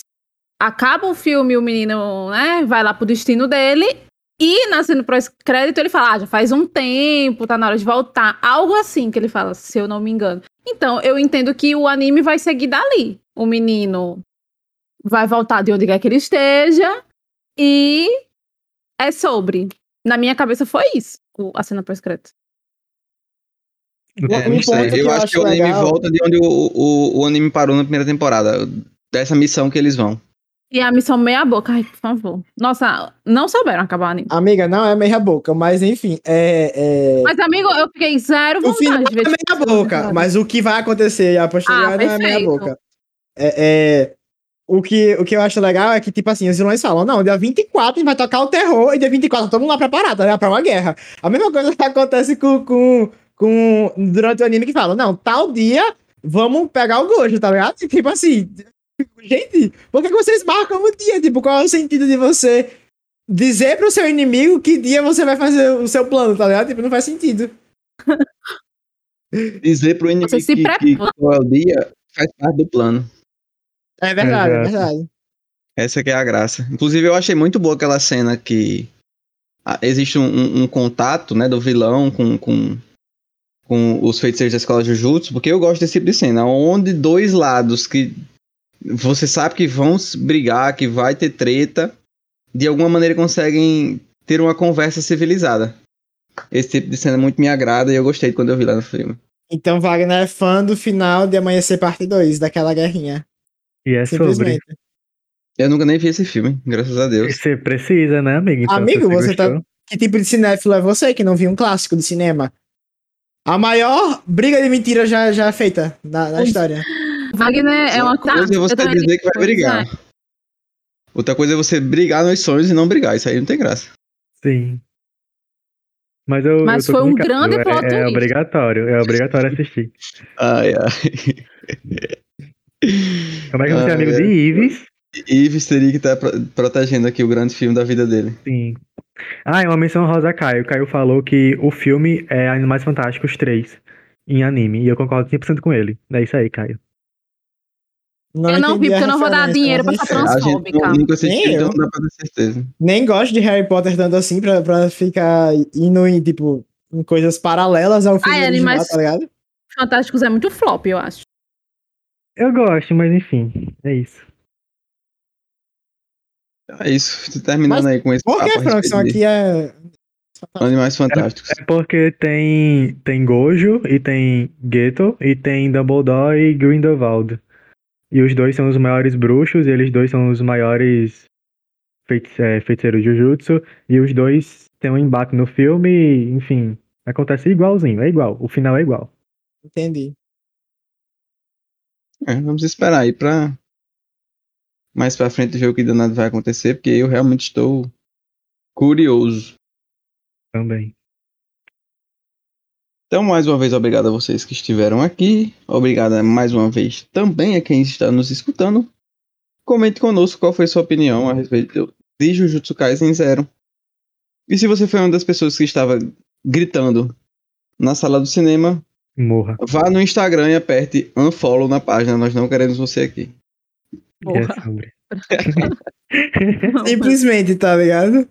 [SPEAKER 4] acaba o filme, o menino, né, vai lá pro destino dele. E na cena pós-crédito ele fala: ah, já faz um tempo, tá na hora de voltar. Algo assim que ele fala, se eu não me engano. Então, eu entendo que o anime vai seguir dali. O menino vai voltar de onde quer que ele esteja. E é sobre. Na minha cabeça foi isso, o- a cena pós-crédito.
[SPEAKER 1] É,
[SPEAKER 3] Um
[SPEAKER 1] não sei. Eu,
[SPEAKER 3] eu
[SPEAKER 1] acho
[SPEAKER 3] acho
[SPEAKER 1] que o anime
[SPEAKER 3] legal-
[SPEAKER 1] volta de onde o, o, o anime parou na primeira temporada. Dessa missão que eles vão.
[SPEAKER 4] E a missão meia boca, ai, por favor. Nossa, não souberam acabar o anime.
[SPEAKER 3] Amiga, não é meia boca, mas enfim, é. é...
[SPEAKER 4] Mas, amigo, eu fiquei zero
[SPEAKER 3] O
[SPEAKER 4] vontade
[SPEAKER 3] final
[SPEAKER 4] de ver.
[SPEAKER 3] é meia boca, mas o que vai acontecer a posterior
[SPEAKER 4] Ah,
[SPEAKER 3] não é meia boca. É, é, o, que, o que eu acho legal é que, tipo assim, os vilões falam, não, dia 24 a gente vai tocar o terror e dia 24 todo mundo lá preparado, né, pra uma guerra. A mesma coisa que acontece com, com, com durante o anime que falam, não, tal dia vamos pegar o gosto, tá ligado? E, tipo assim, gente, por que, vocês marcam o dia? Tipo, qual é o sentido de você dizer pro seu inimigo que dia você vai fazer o seu plano, tá ligado? Tipo, não faz sentido.
[SPEAKER 1] Dizer pro inimigo que, que qual é o dia faz parte do plano.
[SPEAKER 3] É verdade, é verdade.
[SPEAKER 1] Essa que é a graça. Inclusive, eu achei muito boa aquela cena que ah, existe um, um- um contato, né, do vilão com, com, com os feiticeiros da escola Jujutsu, porque eu gosto desse tipo de cena, onde dois lados que você sabe que vão brigar, que vai ter treta, de alguma maneira conseguem ter uma conversa civilizada. Esse tipo de cena muito me agrada e eu gostei quando eu vi lá no filme.
[SPEAKER 3] Então Wagner é fã do final de Amanhecer Parte 2, daquela guerrinha.
[SPEAKER 2] E é sobre.
[SPEAKER 3] Simplesmente.
[SPEAKER 1] Eu nunca nem vi esse filme, graças a Deus.
[SPEAKER 2] Você precisa, né, amigo? Então,
[SPEAKER 3] Amigo, você tá- Que tipo de cinéfilo é você que não viu um clássico de cinema? A maior briga de mentira já, já feita na, na história.
[SPEAKER 4] Wagner é uma
[SPEAKER 1] Outra coisa é você dizer que vai
[SPEAKER 4] pois
[SPEAKER 1] brigar.
[SPEAKER 4] é.
[SPEAKER 1] Outra coisa é você brigar nos sonhos e não brigar. Isso aí não tem graça.
[SPEAKER 2] Sim. Mas eu.
[SPEAKER 4] Mas
[SPEAKER 2] eu
[SPEAKER 4] foi um grande
[SPEAKER 2] é,
[SPEAKER 4] plot
[SPEAKER 2] é
[SPEAKER 4] twist.
[SPEAKER 2] obrigatório, é obrigatório assistir.
[SPEAKER 1] Ai, ai.
[SPEAKER 2] Como é que você é
[SPEAKER 1] Ah,
[SPEAKER 2] amigo
[SPEAKER 1] é.
[SPEAKER 2] de Ives?
[SPEAKER 1] Ives teria que estar pro- protegendo aqui o grande filme da vida dele.
[SPEAKER 2] Sim. Ah, é uma menção rosa a Caio. Caio falou que o filme é Animais Fantásticos 3 em anime. E eu concordo 100% com ele. É isso aí, Caio.
[SPEAKER 4] Eu não vi, porque eu não vou dar dinheiro pra essa.
[SPEAKER 1] A gente
[SPEAKER 4] Transfóbica.
[SPEAKER 1] não-
[SPEAKER 3] Nem
[SPEAKER 1] então
[SPEAKER 3] eu.
[SPEAKER 1] não dá pra ter certeza.
[SPEAKER 3] Nem gosto de Harry Potter tanto assim pra, pra ficar indo em, tipo, em coisas paralelas ao filme
[SPEAKER 4] Ah, é,
[SPEAKER 3] original,
[SPEAKER 4] mas-
[SPEAKER 3] tá ligado?
[SPEAKER 4] Fantásticos é muito flop, eu acho.
[SPEAKER 2] Eu gosto, mas enfim, é isso.
[SPEAKER 1] É isso. Terminando
[SPEAKER 3] Mas
[SPEAKER 1] aí com esse
[SPEAKER 3] Por que,
[SPEAKER 1] de
[SPEAKER 3] Aqui é...
[SPEAKER 1] Animais Fantásticos.
[SPEAKER 2] É porque tem, tem Gojo, e tem Geto, e tem Dumbledore e Grindelwald. E os dois são os maiores bruxos, e eles dois são os maiores é, feiticeiro Jujutsu, e os dois têm um embate no filme, e, enfim, acontece igualzinho, é igual, o final é igual.
[SPEAKER 3] Entendi.
[SPEAKER 1] É, vamos esperar aí pra mais pra frente ver o que danado vai acontecer, porque eu realmente estou curioso.
[SPEAKER 2] Também.
[SPEAKER 1] Então, mais uma vez, obrigado a vocês que estiveram aqui. Obrigado mais uma vez também a quem está nos escutando. Comente conosco qual foi sua opinião a respeito de Jujutsu Kaisen Zero. E se você foi uma das pessoas que estava gritando na sala do cinema,
[SPEAKER 2] Morra.
[SPEAKER 1] vá no Instagram e aperte unfollow na página. Nós não queremos você aqui.
[SPEAKER 2] E é.
[SPEAKER 3] Simplesmente, tá ligado?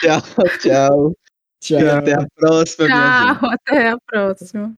[SPEAKER 1] Tchau, tchau.
[SPEAKER 3] Tchau.
[SPEAKER 1] Até a próxima.
[SPEAKER 4] Tchau, até a próxima.